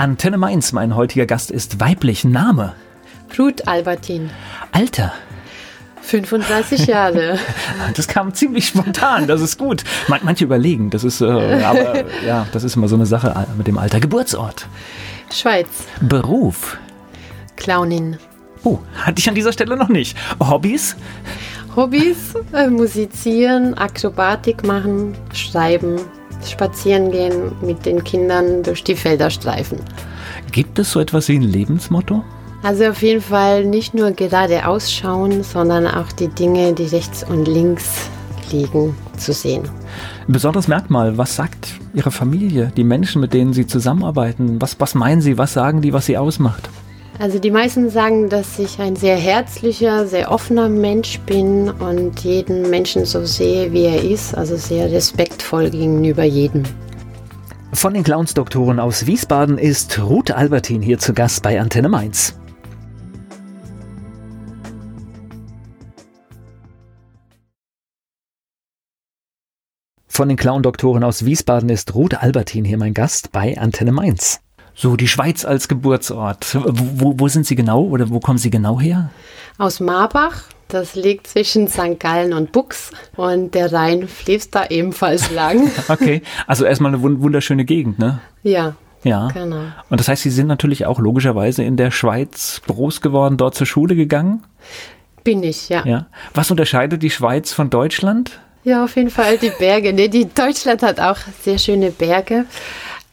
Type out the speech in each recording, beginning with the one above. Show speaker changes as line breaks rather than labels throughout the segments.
Antenne Mainz, mein heutiger Gast ist weiblich. Name?
Ruth Albertin.
Alter?
35 Jahre.
Das kam ziemlich spontan, das ist gut. Manche überlegen, das ist, äh, aber ja, das ist immer so eine Sache äh, mit dem Alter. Geburtsort?
Schweiz.
Beruf?
Clownin.
Oh, hatte ich an dieser Stelle noch nicht. Hobbys?
Hobbys, äh, musizieren, Akrobatik machen, schreiben, spazieren gehen, mit den Kindern durch die Felder streifen.
Gibt es so etwas wie ein Lebensmotto?
Also auf jeden Fall nicht nur gerade ausschauen, sondern auch die Dinge, die rechts und links liegen, zu sehen.
Ein besonderes Merkmal, was sagt Ihre Familie, die Menschen, mit denen Sie zusammenarbeiten? Was, was meinen Sie, was sagen die, was Sie ausmacht?
Also die meisten sagen, dass ich ein sehr herzlicher, sehr offener Mensch bin und jeden Menschen so sehe, wie er ist, also sehr respektvoll gegenüber jedem.
Von den Clownsdoktoren aus Wiesbaden ist Ruth Albertin hier zu Gast bei Antenne Mainz. Von den Clown-Doktoren aus Wiesbaden ist Ruth Albertin hier mein Gast bei Antenne Mainz. So, die Schweiz als Geburtsort. Wo, wo sind Sie genau oder wo kommen Sie genau her?
Aus Marbach. Das liegt zwischen St. Gallen und Bux und der Rhein fließt da ebenfalls lang.
okay, also erstmal eine wunderschöne Gegend, ne?
Ja.
Ja. Genau. Und das heißt, Sie sind natürlich auch logischerweise in der Schweiz groß geworden, dort zur Schule gegangen?
Bin ich, ja.
ja. Was unterscheidet die Schweiz von Deutschland?
Ja, auf jeden Fall die Berge. Nee, die Deutschland hat auch sehr schöne Berge.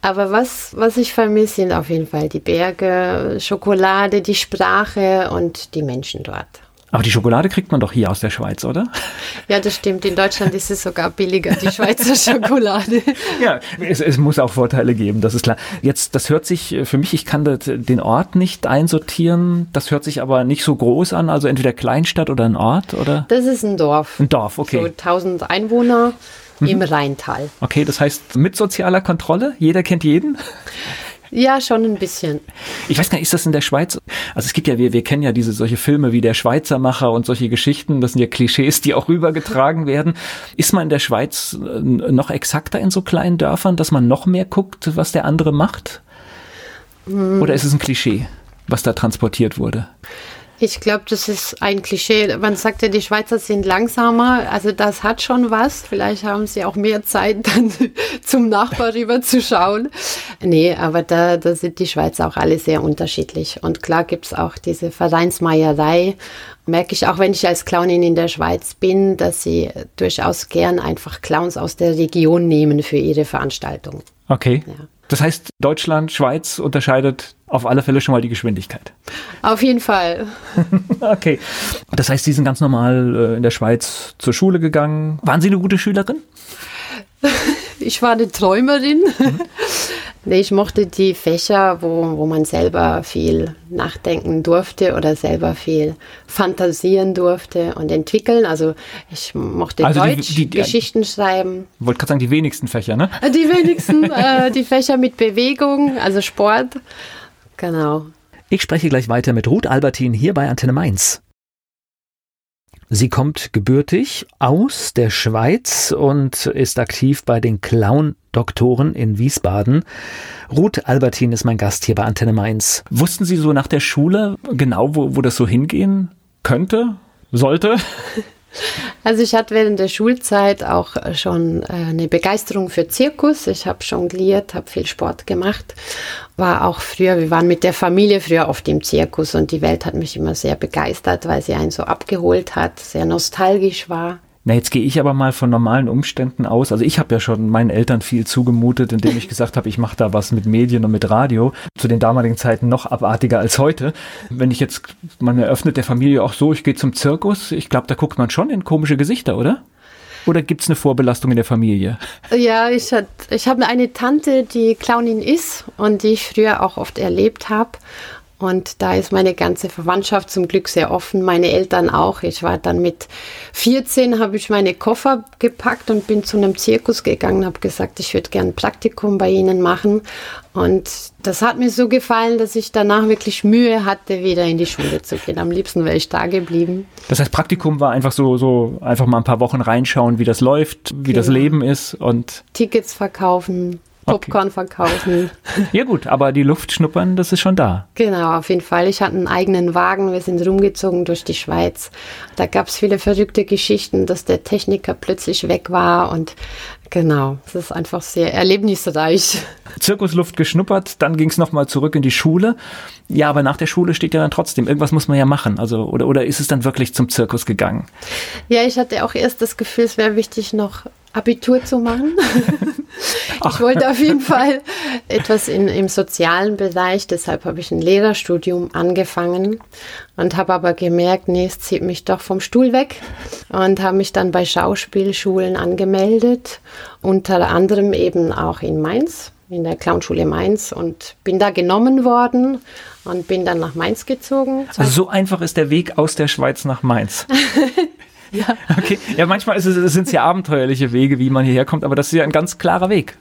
Aber was, was ich vermisse, sind auf jeden Fall die Berge, Schokolade, die Sprache und die Menschen dort.
Aber die Schokolade kriegt man doch hier aus der Schweiz, oder?
Ja, das stimmt. In Deutschland ist es sogar billiger, die Schweizer Schokolade.
ja, es, es, muss auch Vorteile geben, das ist klar. Jetzt, das hört sich für mich, ich kann das, den Ort nicht einsortieren. Das hört sich aber nicht so groß an. Also entweder Kleinstadt oder ein Ort, oder?
Das ist ein Dorf.
Ein Dorf, okay.
So 1000 Einwohner im Rheintal.
Okay, das heißt mit sozialer Kontrolle? Jeder kennt jeden?
Ja, schon ein bisschen.
Ich weiß gar nicht, ist das in der Schweiz? Also es gibt ja, wir, wir kennen ja diese solche Filme wie der Schweizermacher und solche Geschichten. Das sind ja Klischees, die auch rübergetragen werden. Ist man in der Schweiz äh, noch exakter in so kleinen Dörfern, dass man noch mehr guckt, was der andere macht? Hm. Oder ist es ein Klischee, was da transportiert wurde?
Ich glaube, das ist ein Klischee. Man sagt ja, die Schweizer sind langsamer. Also das hat schon was. Vielleicht haben sie auch mehr Zeit, dann zum Nachbar rüber zu schauen. Nee, aber da, da sind die Schweizer auch alle sehr unterschiedlich. Und klar gibt es auch diese Vereinsmeierei. Merke ich auch, wenn ich als Clownin in der Schweiz bin, dass sie durchaus gern einfach Clowns aus der Region nehmen für ihre Veranstaltung.
Okay. Ja. Das heißt, Deutschland, Schweiz unterscheidet auf alle Fälle schon mal die Geschwindigkeit.
Auf jeden Fall.
okay. Das heißt, Sie sind ganz normal äh, in der Schweiz zur Schule gegangen. Waren Sie eine gute Schülerin?
Ich war eine Träumerin. Mhm. Nee, ich mochte die Fächer, wo, wo man selber viel nachdenken durfte oder selber viel fantasieren durfte und entwickeln. Also ich mochte also Deutsch, die, die, Geschichten schreiben.
Ich wollte gerade sagen, die wenigsten Fächer, ne?
Die wenigsten, äh, die Fächer mit Bewegung, also Sport. Genau.
Ich spreche gleich weiter mit Ruth Albertin hier bei Antenne Mainz. Sie kommt gebürtig aus der Schweiz und ist aktiv bei den Clown-Doktoren in Wiesbaden. Ruth Albertin ist mein Gast hier bei Antenne Mainz. Wussten Sie so nach der Schule genau, wo, wo das so hingehen könnte, sollte?
Also ich hatte während der Schulzeit auch schon äh, eine Begeisterung für Zirkus. Ich habe jongliert, habe viel Sport gemacht. War auch früher, wir waren mit der Familie früher oft im Zirkus und die Welt hat mich immer sehr begeistert, weil sie einen so abgeholt hat, sehr nostalgisch war.
Na, jetzt gehe ich aber mal von normalen Umständen aus. Also ich habe ja schon meinen Eltern viel zugemutet, indem ich gesagt habe, ich mache da was mit Medien und mit Radio. Zu den damaligen Zeiten noch abartiger als heute. Wenn ich jetzt, man eröffnet der Familie auch so, ich gehe zum Zirkus, ich glaube, da guckt man schon in komische Gesichter, oder? Oder gibt es eine Vorbelastung in der Familie?
Ja, ich, ich habe eine Tante, die Clownin ist und die ich früher auch oft erlebt habe. Und da ist meine ganze Verwandtschaft zum Glück sehr offen, meine Eltern auch. Ich war dann mit 14, habe ich meine Koffer gepackt und bin zu einem Zirkus gegangen, habe gesagt, ich würde gerne ein Praktikum bei ihnen machen. Und das hat mir so gefallen, dass ich danach wirklich Mühe hatte, wieder in die Schule zu gehen. Am liebsten wäre ich da geblieben.
Das heißt, Praktikum war einfach so, so einfach mal ein paar Wochen reinschauen, wie das läuft, wie genau. das Leben ist und
Tickets verkaufen, Popcorn verkaufen.
Ja gut, aber die Luft schnuppern, das ist schon da.
Genau, auf jeden Fall. Ich hatte einen eigenen Wagen, wir sind rumgezogen durch die Schweiz. Da gab es viele verrückte Geschichten, dass der Techniker plötzlich weg war und Genau, es ist einfach sehr erlebnisreich.
Zirkusluft geschnuppert, dann ging es nochmal zurück in die Schule. Ja, aber nach der Schule steht ja dann trotzdem, irgendwas muss man ja machen. Also, oder, oder ist es dann wirklich zum Zirkus gegangen?
Ja, ich hatte auch erst das Gefühl, es wäre wichtig, noch Abitur zu machen. ich wollte auf jeden Fall etwas in, im sozialen Bereich, deshalb habe ich ein Lehrerstudium angefangen und habe aber gemerkt, nee, es zieht mich doch vom Stuhl weg und habe mich dann bei Schauspielschulen angemeldet, unter anderem eben auch in Mainz, in der Clownschule Mainz und bin da genommen worden und bin dann nach Mainz gezogen.
Also so einfach ist der Weg aus der Schweiz nach Mainz. Ja. Okay. Ja, manchmal sind es ja abenteuerliche Wege, wie man hierher kommt, aber das ist ja ein ganz klarer Weg.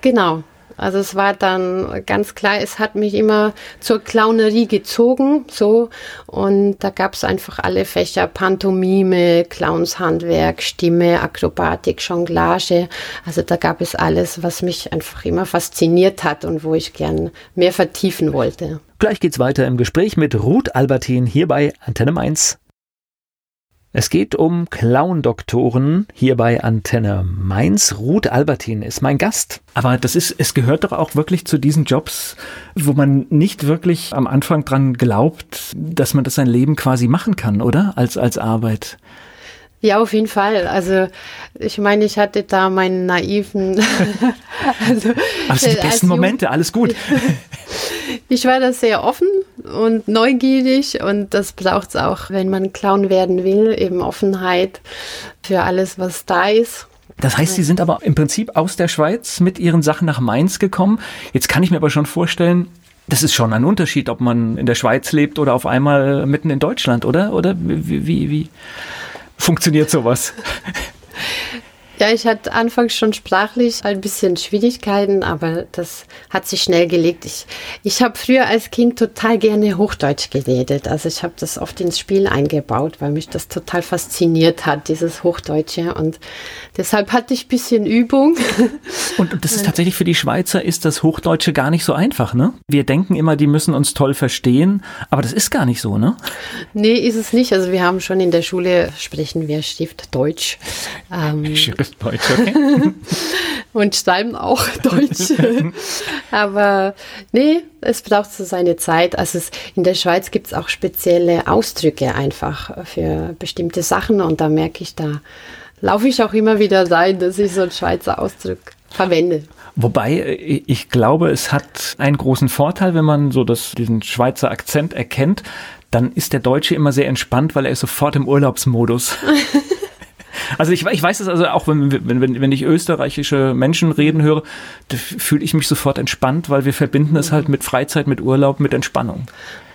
Genau. Also es war dann ganz klar, es hat mich immer zur Clownerie gezogen, so. Und da gab es einfach alle Fächer, Pantomime, Clownshandwerk, Stimme, Akrobatik, Jonglage. Also da gab es alles, was mich einfach immer fasziniert hat und wo ich gern mehr vertiefen wollte.
Gleich geht's weiter im Gespräch mit Ruth Albertin hier bei Antenne Mainz. Es geht um Clown-Doktoren hier bei Antenne Mainz. Ruth Albertin ist mein Gast. Aber das ist, es gehört doch auch wirklich zu diesen Jobs, wo man nicht wirklich am Anfang dran glaubt, dass man das sein Leben quasi machen kann, oder? Als, als Arbeit.
Ja, auf jeden Fall. Also ich meine, ich hatte da meinen naiven.
also, Aber sind die besten Momente, alles gut.
ich war da sehr offen und neugierig und das braucht es auch, wenn man Clown werden will, eben Offenheit für alles, was da ist.
Das heißt, Sie sind aber im Prinzip aus der Schweiz mit Ihren Sachen nach Mainz gekommen. Jetzt kann ich mir aber schon vorstellen, das ist schon ein Unterschied, ob man in der Schweiz lebt oder auf einmal mitten in Deutschland, oder? Oder wie, wie, wie funktioniert sowas?
Ja, ich hatte anfangs schon sprachlich ein bisschen Schwierigkeiten, aber das hat sich schnell gelegt. Ich, ich habe früher als Kind total gerne Hochdeutsch geredet. Also ich habe das oft ins Spiel eingebaut, weil mich das total fasziniert hat, dieses Hochdeutsche. Und deshalb hatte ich ein bisschen Übung.
Und das ist tatsächlich für die Schweizer ist das Hochdeutsche gar nicht so einfach, ne? Wir denken immer, die müssen uns toll verstehen, aber das ist gar nicht so, ne?
Nee, ist es nicht. Also wir haben schon in der Schule sprechen wir Stiftdeutsch.
Ähm, Deutsch, okay.
und schreiben auch Deutsch. Aber nee, es braucht so seine Zeit. Also es, in der Schweiz gibt es auch spezielle Ausdrücke einfach für bestimmte Sachen und da merke ich, da laufe ich auch immer wieder rein, dass ich so einen Schweizer Ausdruck verwende.
Wobei äh, ich glaube, es hat einen großen Vorteil, wenn man so das, diesen Schweizer Akzent erkennt, dann ist der Deutsche immer sehr entspannt, weil er ist sofort im Urlaubsmodus. Also ich, ich weiß es also auch, wenn, wenn, wenn ich österreichische Menschen reden höre, fühle ich mich sofort entspannt, weil wir verbinden es halt mit Freizeit, mit Urlaub, mit Entspannung.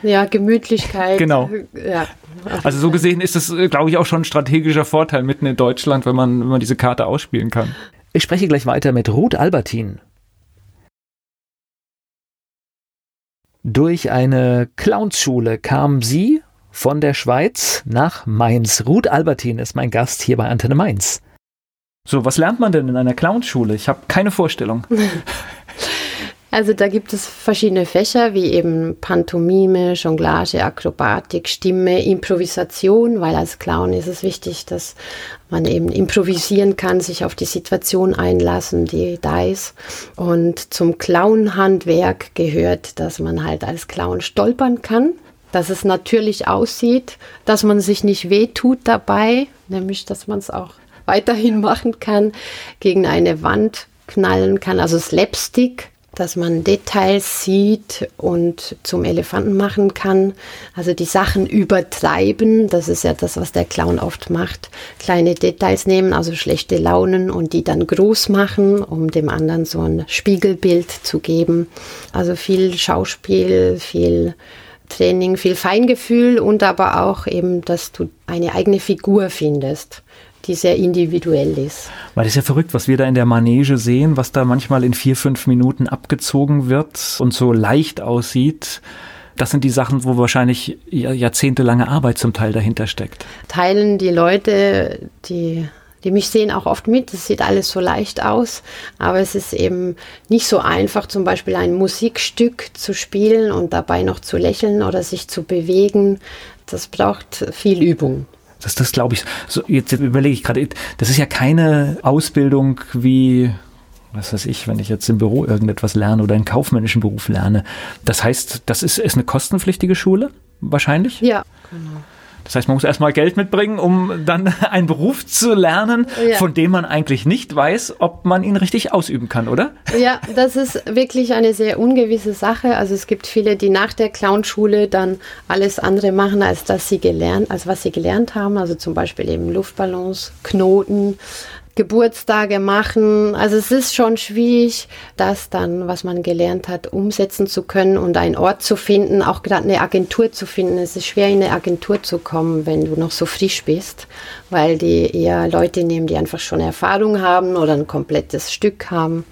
Ja, Gemütlichkeit.
Genau. Ja, also so gesehen ist es, glaube ich, auch schon ein strategischer Vorteil mitten in Deutschland, wenn man, wenn man diese Karte ausspielen kann. Ich spreche gleich weiter mit Ruth Albertin. Durch eine Clownsschule kam sie von der Schweiz nach Mainz. Ruth Albertin ist mein Gast hier bei Antenne Mainz. So, was lernt man denn in einer Clownschule? Ich habe keine Vorstellung.
Also da gibt es verschiedene Fächer wie eben Pantomime, Jonglage, Akrobatik, Stimme, Improvisation, weil als Clown ist es wichtig, dass man eben improvisieren kann, sich auf die Situation einlassen, die da ist. Und zum Clownhandwerk gehört, dass man halt als Clown stolpern kann dass es natürlich aussieht, dass man sich nicht wehtut dabei, nämlich dass man es auch weiterhin machen kann, gegen eine Wand knallen kann, also Slapstick, dass man Details sieht und zum Elefanten machen kann. Also die Sachen übertreiben, das ist ja das, was der Clown oft macht. Kleine Details nehmen, also schlechte Launen und die dann groß machen, um dem anderen so ein Spiegelbild zu geben. Also viel Schauspiel, viel Training viel Feingefühl und aber auch eben, dass du eine eigene Figur findest, die sehr individuell ist.
Weil das ist ja verrückt, was wir da in der Manege sehen, was da manchmal in vier, fünf Minuten abgezogen wird und so leicht aussieht. Das sind die Sachen, wo wahrscheinlich jahrzehntelange Arbeit zum Teil dahinter steckt.
Teilen die Leute, die Die mich sehen auch oft mit. Das sieht alles so leicht aus, aber es ist eben nicht so einfach, zum Beispiel ein Musikstück zu spielen und dabei noch zu lächeln oder sich zu bewegen. Das braucht viel Übung.
Das, das glaube ich. So, jetzt überlege ich gerade, das ist ja keine Ausbildung wie, was weiß ich, wenn ich jetzt im Büro irgendetwas lerne oder einen kaufmännischen Beruf lerne. Das heißt, das ist, ist eine kostenpflichtige Schule wahrscheinlich?
Ja, genau.
Das heißt, man muss erstmal Geld mitbringen, um dann einen Beruf zu lernen, ja. von dem man eigentlich nicht weiß, ob man ihn richtig ausüben kann, oder?
Ja, das ist wirklich eine sehr ungewisse Sache. Also es gibt viele, die nach der Clownschule dann alles andere machen, als das sie gelernt, als was sie gelernt haben. Also zum Beispiel eben Luftballons, Knoten, Geburtstage machen. Also es ist schon schwierig, das dann, was man gelernt hat, umsetzen zu können und einen Ort zu finden, auch gerade eine Agentur zu finden. Es ist schwer, in eine Agentur zu kommen, wenn du noch so frisch bist, weil die eher Leute nehmen, die einfach schon Erfahrung haben oder ein komplettes Stück haben.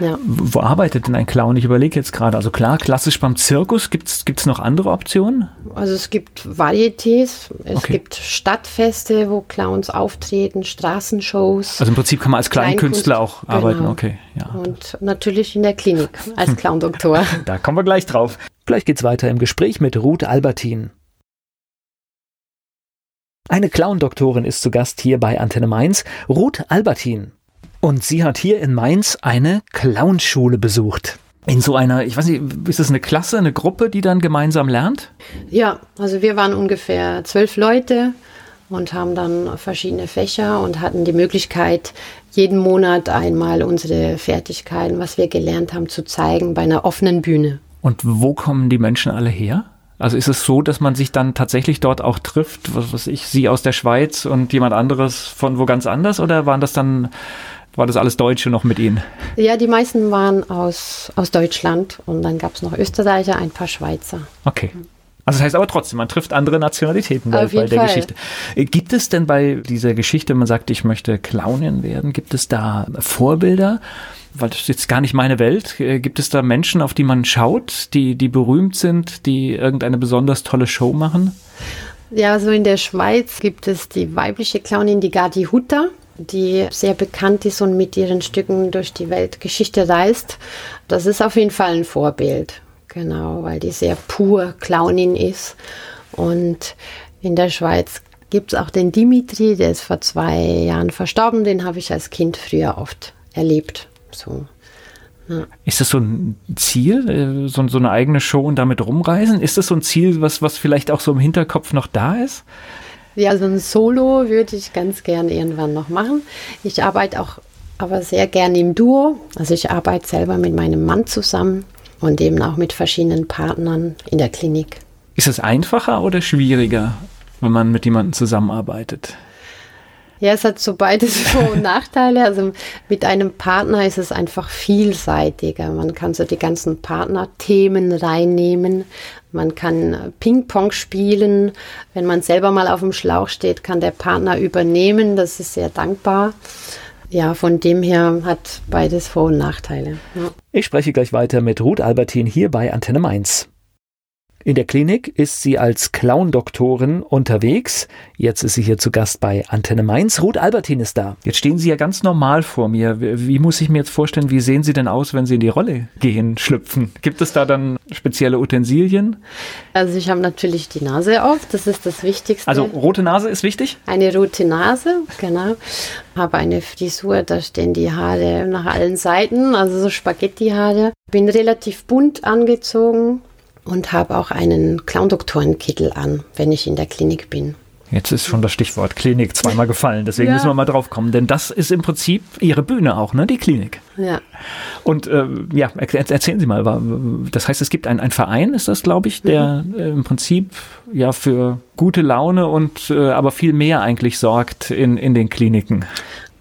Ja. Wo arbeitet denn ein Clown? Ich überlege jetzt gerade. Also klar, klassisch beim Zirkus. Gibt es noch andere Optionen?
Also es gibt Varietés, es okay. gibt Stadtfeste, wo Clowns auftreten, Straßenshows.
Also im Prinzip kann man als Kleinkünstler auch genau. arbeiten. Okay,
ja. Und natürlich in der Klinik als Clowndoktor.
da kommen wir gleich drauf. Gleich geht's weiter im Gespräch mit Ruth Albertin. Eine Clown-Doktorin ist zu Gast hier bei Antenne Mainz, Ruth Albertin. Und sie hat hier in Mainz eine Clownschule besucht. In so einer, ich weiß nicht, ist das eine Klasse, eine Gruppe, die dann gemeinsam lernt?
Ja, also wir waren ungefähr zwölf Leute und haben dann verschiedene Fächer und hatten die Möglichkeit, jeden Monat einmal unsere Fertigkeiten, was wir gelernt haben, zu zeigen bei einer offenen Bühne.
Und wo kommen die Menschen alle her? Also ist es so, dass man sich dann tatsächlich dort auch trifft, was weiß ich, Sie aus der Schweiz und jemand anderes von wo ganz anders? Oder waren das dann war das alles Deutsche noch mit Ihnen?
Ja, die meisten waren aus, aus Deutschland und dann gab es noch Österreicher, ein paar Schweizer.
Okay. Also das heißt aber trotzdem, man trifft andere Nationalitäten bei, bei der Fall. Geschichte. Äh, gibt es denn bei dieser Geschichte, man sagt, ich möchte Clownin werden, gibt es da Vorbilder? Weil das ist jetzt gar nicht meine Welt. Äh, gibt es da Menschen, auf die man schaut, die, die berühmt sind, die irgendeine besonders tolle Show machen?
Ja, so in der Schweiz gibt es die weibliche Clownin, die Gadi Hutter die sehr bekannt ist und mit ihren Stücken durch die Weltgeschichte reist. Das ist auf jeden Fall ein Vorbild. Genau, weil die sehr pur Clownin ist. Und in der Schweiz gibt es auch den Dimitri, der ist vor zwei Jahren verstorben. Den habe ich als Kind früher oft erlebt. So.
Ist das so ein Ziel, äh, so, so, eine eigene Show und damit rumreisen? Ist das so ein Ziel, was, was vielleicht auch so im Hinterkopf noch da ist?
Ja, so ein Solo würde ich ganz gern irgendwann noch machen. Ich arbeite auch aber sehr gerne im Duo. Also ich arbeite selber mit meinem Mann zusammen und eben auch mit verschiedenen Partnern in der Klinik.
Ist es einfacher oder schwieriger, wenn man mit jemandem zusammenarbeitet?
Ja, es hat so beides Vor- und Nachteile. Also mit einem Partner ist es einfach vielseitiger. Man kann so die ganzen Partnerthemen reinnehmen. Man kann Ping-Pong spielen. Wenn man selber mal auf dem Schlauch steht, kann der Partner übernehmen. Das ist sehr dankbar. Ja, von dem her hat beides Vor- und Nachteile. Ja.
Ich spreche gleich weiter mit Ruth Albertin hier bei Antenne Mainz. In der Klinik ist sie als Clown-Doktorin unterwegs. Jetzt ist sie hier zu Gast bei Antenne Mainz. Ruth Albertin ist da. Jetzt stehen Sie ja ganz normal vor mir. Wie muss ich mir jetzt vorstellen, wie sehen Sie denn aus, wenn Sie in die Rolle gehen, schlüpfen? Gibt es da dann spezielle Utensilien?
Also ich habe natürlich die Nase auf, das ist das Wichtigste.
Also rote Nase ist wichtig?
Eine rote Nase, genau. Habe eine Frisur, da stehen die Haare nach allen Seiten, also so Spaghetti-Haare. Bin relativ bunt angezogen, und habe auch einen Clown-Doktorenkittel an, wenn ich in der Klinik bin.
Jetzt ist schon das Stichwort Klinik zweimal gefallen, deswegen ja. müssen wir mal drauf kommen, denn das ist im Prinzip Ihre Bühne auch, ne, die Klinik.
Ja.
Und äh, ja, erzählen Sie mal, das heißt, es gibt einen, einen Verein, ist das, glaube ich, der mhm. im Prinzip ja für gute Laune und äh, aber viel mehr eigentlich sorgt in, in den Kliniken.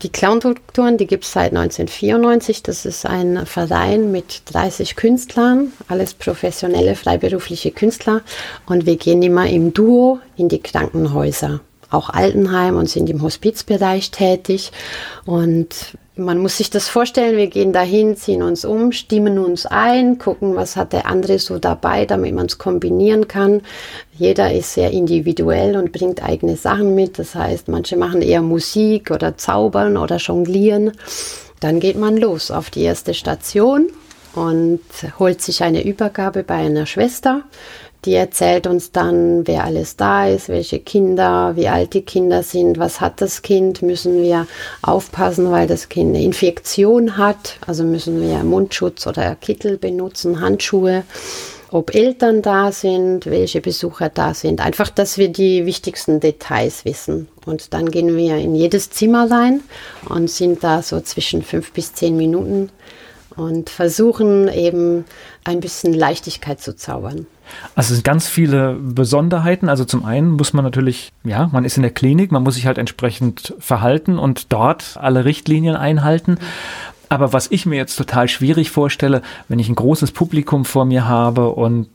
Die Clown-Doktoren, die gibt es seit 1994. Das ist ein Verein mit 30 Künstlern, alles professionelle, freiberufliche Künstler. Und wir gehen immer im Duo in die Krankenhäuser, auch Altenheim und sind im Hospizbereich tätig. Und man muss sich das vorstellen, wir gehen dahin, ziehen uns um, stimmen uns ein, gucken, was hat der andere so dabei, damit man es kombinieren kann. Jeder ist sehr individuell und bringt eigene Sachen mit. Das heißt, manche machen eher Musik oder Zaubern oder Jonglieren. Dann geht man los auf die erste Station und holt sich eine Übergabe bei einer Schwester. Die erzählt uns dann, wer alles da ist, welche Kinder, wie alt die Kinder sind, was hat das Kind, müssen wir aufpassen, weil das Kind eine Infektion hat, also müssen wir Mundschutz oder Kittel benutzen, Handschuhe, ob Eltern da sind, welche Besucher da sind, einfach, dass wir die wichtigsten Details wissen. Und dann gehen wir in jedes Zimmer rein und sind da so zwischen fünf bis zehn Minuten und versuchen eben ein bisschen Leichtigkeit zu zaubern.
Also es sind ganz viele Besonderheiten. Also zum einen muss man natürlich, ja, man ist in der Klinik, man muss sich halt entsprechend verhalten und dort alle Richtlinien einhalten. Aber was ich mir jetzt total schwierig vorstelle, wenn ich ein großes Publikum vor mir habe und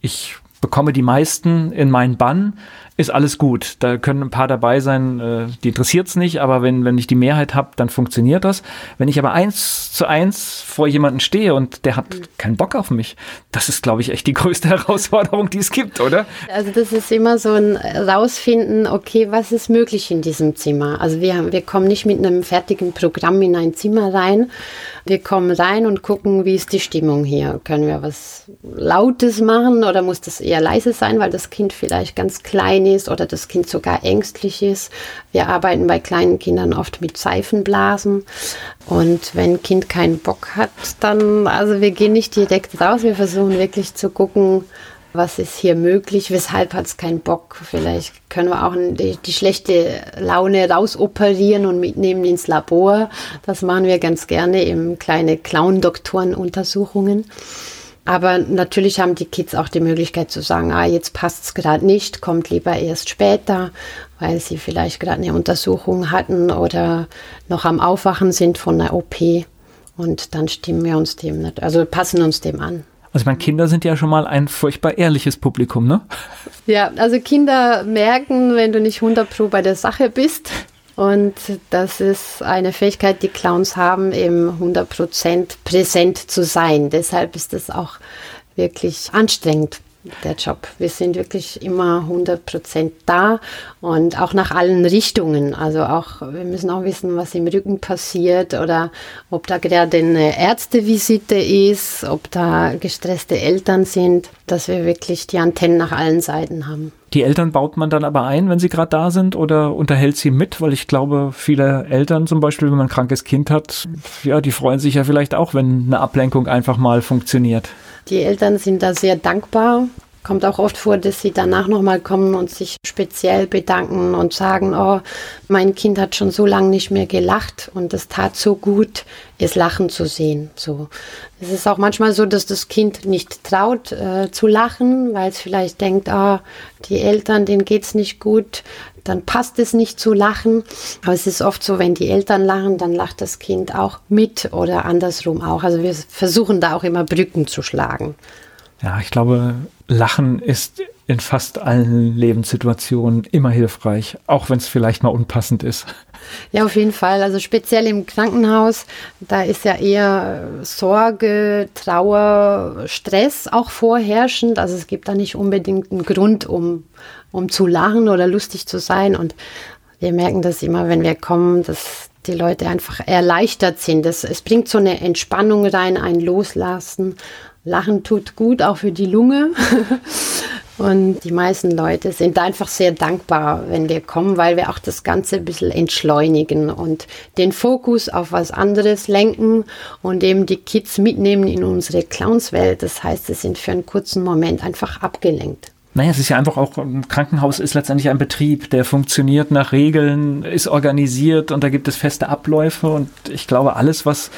ich bekomme die meisten in meinen Bann, ist alles gut. Da können ein paar dabei sein, äh, die interessiert es nicht, aber wenn, wenn ich die Mehrheit habe, dann funktioniert das. Wenn ich aber eins zu eins vor jemanden stehe und der hat keinen Bock auf mich, das ist, glaube ich, echt die größte Herausforderung, die es gibt, oder?
Also das ist immer so ein Rausfinden, okay, was ist möglich in diesem Zimmer? Also wir, wir kommen nicht mit einem fertigen Programm in ein Zimmer rein, wir kommen rein und gucken, wie ist die Stimmung hier. Können wir was Lautes machen oder muss das eher leise sein, weil das Kind vielleicht ganz klein ist oder das Kind sogar ängstlich ist. Wir arbeiten bei kleinen Kindern oft mit Seifenblasen. Und wenn Kind keinen Bock hat, dann, also wir gehen nicht direkt raus, wir versuchen wirklich zu gucken, was ist hier möglich, weshalb hat es keinen Bock. Vielleicht können wir auch die, die, schlechte Laune rausoperieren und mitnehmen ins Labor. Das machen wir ganz gerne im kleine Clown-Doktoren-Untersuchungen. Aber natürlich haben die Kids auch die Möglichkeit zu sagen, ah, jetzt passt es gerade nicht, kommt lieber erst später, weil sie vielleicht gerade eine Untersuchung hatten oder noch am Aufwachen sind von einer OP. Und dann stimmen wir uns dem nicht, also passen uns dem an.
Also ich meine, Kinder sind ja schon mal ein furchtbar ehrliches Publikum, ne?
Ja, also Kinder merken, wenn du nicht 100 pro bei der Sache bist. Und das ist eine Fähigkeit, die Clowns haben, eben 100 Prozent präsent zu sein. Deshalb ist es auch wirklich anstrengend der Job. Wir sind wirklich immer 100 Prozent da und auch nach allen Richtungen. Also auch, wir müssen auch wissen, was im Rücken passiert oder ob da gerade eine Ärztevisite ist, ob da gestresste Eltern sind, dass wir wirklich die Antennen nach allen Seiten haben.
Die Eltern baut man dann aber ein, wenn sie gerade da sind oder unterhält sie mit? Weil ich glaube, viele Eltern zum Beispiel, wenn man ein krankes Kind hat, ja, die freuen sich ja vielleicht auch, wenn eine Ablenkung einfach mal funktioniert.
Die Eltern sind da sehr dankbar. Kommt auch oft vor, dass sie danach nochmal kommen und sich speziell bedanken und sagen, oh, mein Kind hat schon so lange nicht mehr gelacht und es tat so gut, es lachen zu sehen. So. Es ist auch manchmal so, dass das Kind nicht traut äh, zu lachen, weil es vielleicht denkt, oh, die Eltern, denen geht's nicht gut, dann passt es nicht zu lachen. Aber es ist oft so, wenn die Eltern lachen, dann lacht das Kind auch mit oder andersrum auch. Also wir versuchen da auch immer Brücken zu schlagen.
Ja, ich glaube, Lachen ist in fast allen Lebenssituationen immer hilfreich, auch wenn es vielleicht mal unpassend ist.
Ja, auf jeden Fall. Also speziell im Krankenhaus, da ist ja eher Sorge, Trauer, Stress auch vorherrschend. Also es gibt da nicht unbedingt einen Grund, um, um zu lachen oder lustig zu sein. Und wir merken das immer, wenn wir kommen, dass die Leute einfach erleichtert sind. Das, es bringt so eine Entspannung rein, ein Loslassen. Lachen tut gut, auch für die Lunge. Und die meisten Leute sind einfach sehr dankbar, wenn wir kommen, weil wir auch das Ganze ein bisschen entschleunigen und den Fokus auf was anderes lenken und eben die Kids mitnehmen in unsere Clownswelt. Das heißt, sie sind für einen kurzen Moment einfach abgelenkt.
Naja, es ist ja einfach auch, ein Krankenhaus ist letztendlich ein Betrieb, der funktioniert nach Regeln, ist organisiert und da gibt es feste Abläufe und ich glaube, alles, was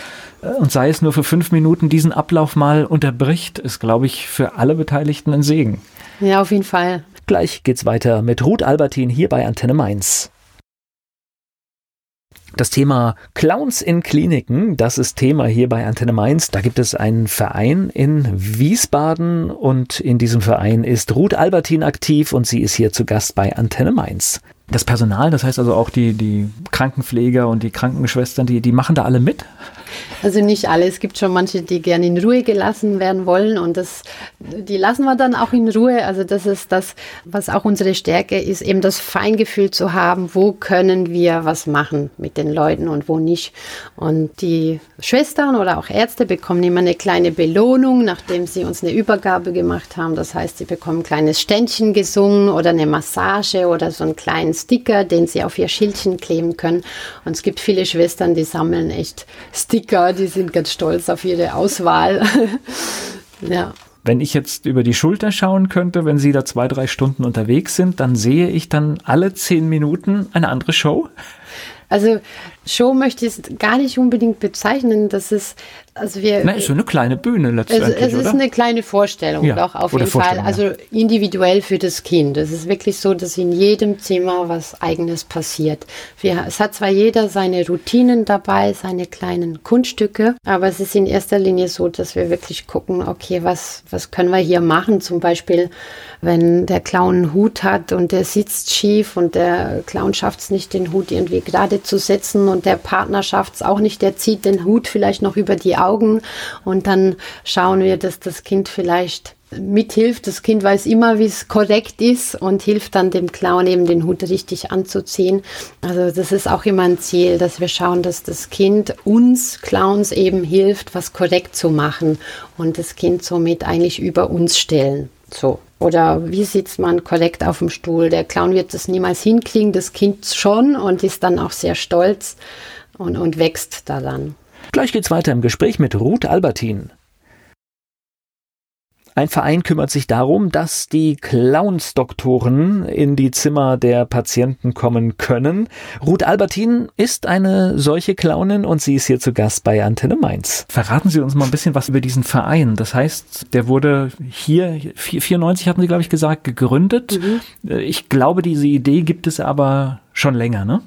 und sei es nur für fünf Minuten diesen Ablauf mal unterbricht, ist, glaube ich, für alle Beteiligten ein Segen.
Ja, auf jeden Fall.
Gleich geht's weiter mit Ruth Albertin hier bei Antenne Mainz. Das Thema Clowns in Kliniken, das ist Thema hier bei Antenne Mainz. Da gibt es einen Verein in Wiesbaden und in diesem Verein ist Ruth Albertin aktiv und sie ist hier zu Gast bei Antenne Mainz. Das Personal, das heißt also auch die, die Krankenpfleger und die Krankenschwestern, die, die machen da alle mit?
Also nicht alle. Es gibt schon manche, die gerne in Ruhe gelassen werden wollen und das, die lassen wir dann auch in Ruhe. Also das ist das, was auch unsere Stärke ist, eben das Feingefühl zu haben, wo können wir was machen mit den Leuten und wo nicht. Und die Schwestern oder auch Ärzte bekommen immer eine kleine Belohnung, nachdem sie uns eine Übergabe gemacht haben. Das heißt, sie bekommen ein kleines Ständchen gesungen oder eine Massage oder so einen kleinen Sticker, den sie auf ihr Schildchen kleben können. Und es gibt viele Schwestern, die sammeln echt Sticker, die sind ganz stolz auf ihre Auswahl.
ja. Wenn ich jetzt über die Schulter schauen könnte, wenn Sie da zwei, drei Stunden unterwegs sind, dann sehe ich dann alle zehn Minuten eine andere Show.
Also Show möchte ich es gar nicht unbedingt bezeichnen. Das ist, also wir.
Na, ist so eine kleine Bühne letztendlich.
Es, es ist eine kleine Vorstellung, ja, doch auf jeden Fall. Also individuell für das Kind. Es ist wirklich so, dass in jedem Zimmer was Eigenes passiert. Wir, es hat zwar jeder seine Routinen dabei, seine kleinen Kunststücke, aber es ist in erster Linie so, dass wir wirklich gucken, okay, was, was können wir hier machen? Zum Beispiel, wenn der Clown einen Hut hat und der sitzt schief und der Clown schafft es nicht, den Hut irgendwie gerade zu setzen und der Partner schafft es auch nicht, der zieht den Hut vielleicht noch über die Augen und dann schauen wir, dass das Kind vielleicht mithilft. Das Kind weiß immer, wie es korrekt ist und hilft dann dem Clown eben den Hut richtig anzuziehen. Also das ist auch immer ein Ziel, dass wir schauen, dass das Kind uns Clowns eben hilft, was korrekt zu machen und das Kind somit eigentlich über uns stellen. So. Oder wie sitzt man korrekt auf dem Stuhl? Der Clown wird das niemals hinkriegen, das Kind schon und ist dann auch sehr stolz und, und wächst daran.
Gleich geht's weiter im Gespräch mit Ruth Albertin. Ein Verein kümmert sich darum, dass die Clownsdoktoren in die Zimmer der Patienten kommen können. Ruth Albertin ist eine solche Clownin und sie ist hier zu Gast bei Antenne Mainz. Verraten Sie uns mal ein bisschen was über diesen Verein. Das heißt, der wurde hier, 94 hatten Sie, glaube ich, gesagt, gegründet. Mhm. Ich glaube, diese Idee gibt es aber schon länger, ne?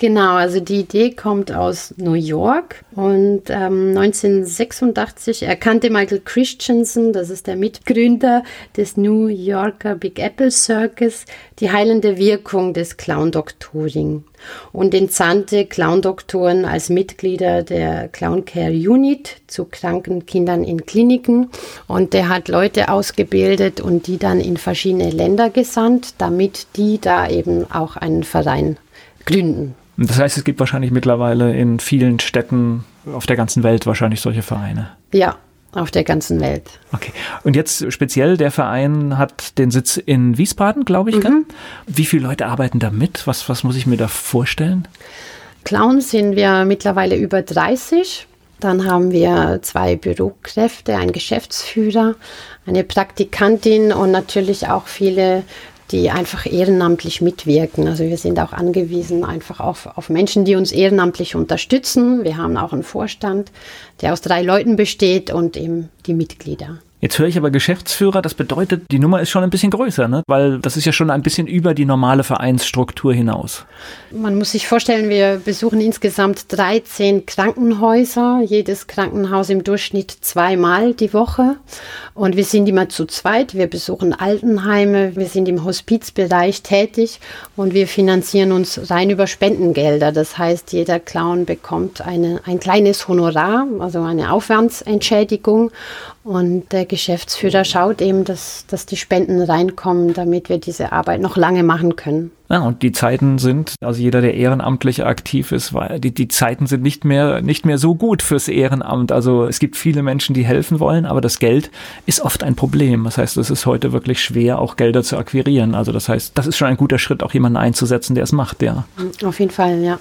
Genau, also die Idee kommt aus New York und ähm, 1986 erkannte Michael Christensen, das ist der Mitgründer des New Yorker Big Apple Circus, die heilende Wirkung des Clown-Doctoring und entsandte Clown-Doktoren als Mitglieder der Clown Care Unit zu kranken Kindern in Kliniken und der hat Leute ausgebildet und die dann in verschiedene Länder gesandt, damit die da eben auch einen Verein gründen.
Das heißt, es gibt wahrscheinlich mittlerweile in vielen Städten auf der ganzen Welt wahrscheinlich solche Vereine.
Ja, auf der ganzen Welt.
Okay. Und jetzt speziell, der Verein hat den Sitz in Wiesbaden, glaube ich. Mhm. Wie viele Leute arbeiten da mit? Was, was muss ich mir da vorstellen?
Clowns sind wir mittlerweile über 30. Dann haben wir zwei Bürokräfte, einen Geschäftsführer, eine Praktikantin und natürlich auch viele die einfach ehrenamtlich mitwirken. Also wir sind auch angewiesen einfach auf, auf Menschen, die uns ehrenamtlich unterstützen. Wir haben auch einen Vorstand, der aus drei Leuten besteht und eben die Mitglieder.
Jetzt höre ich aber Geschäftsführer, das bedeutet, die Nummer ist schon ein bisschen größer, ne? weil das ist ja schon ein bisschen über die normale Vereinsstruktur hinaus.
Man muss sich vorstellen, wir besuchen insgesamt 13 Krankenhäuser, jedes Krankenhaus im Durchschnitt zweimal die Woche. Und wir sind immer zu zweit, wir besuchen Altenheime, wir sind im Hospizbereich tätig und wir finanzieren uns rein über Spendengelder. Das heißt, jeder Clown bekommt eine, ein kleines Honorar, also eine Aufwandsentschädigung. Und der Geschäftsführer schaut eben, dass, dass die Spenden reinkommen, damit wir diese Arbeit noch lange machen können.
Ja, und die Zeiten sind, also jeder, der ehrenamtlich aktiv ist, weil die, die Zeiten sind nicht mehr, nicht mehr so gut fürs Ehrenamt. Also es gibt viele Menschen, die helfen wollen, aber das Geld ist oft ein Problem. Das heißt, es ist heute wirklich schwer, auch Gelder zu akquirieren. Also das heißt, das ist schon ein guter Schritt, auch jemanden einzusetzen, der es macht, ja.
Auf jeden Fall, ja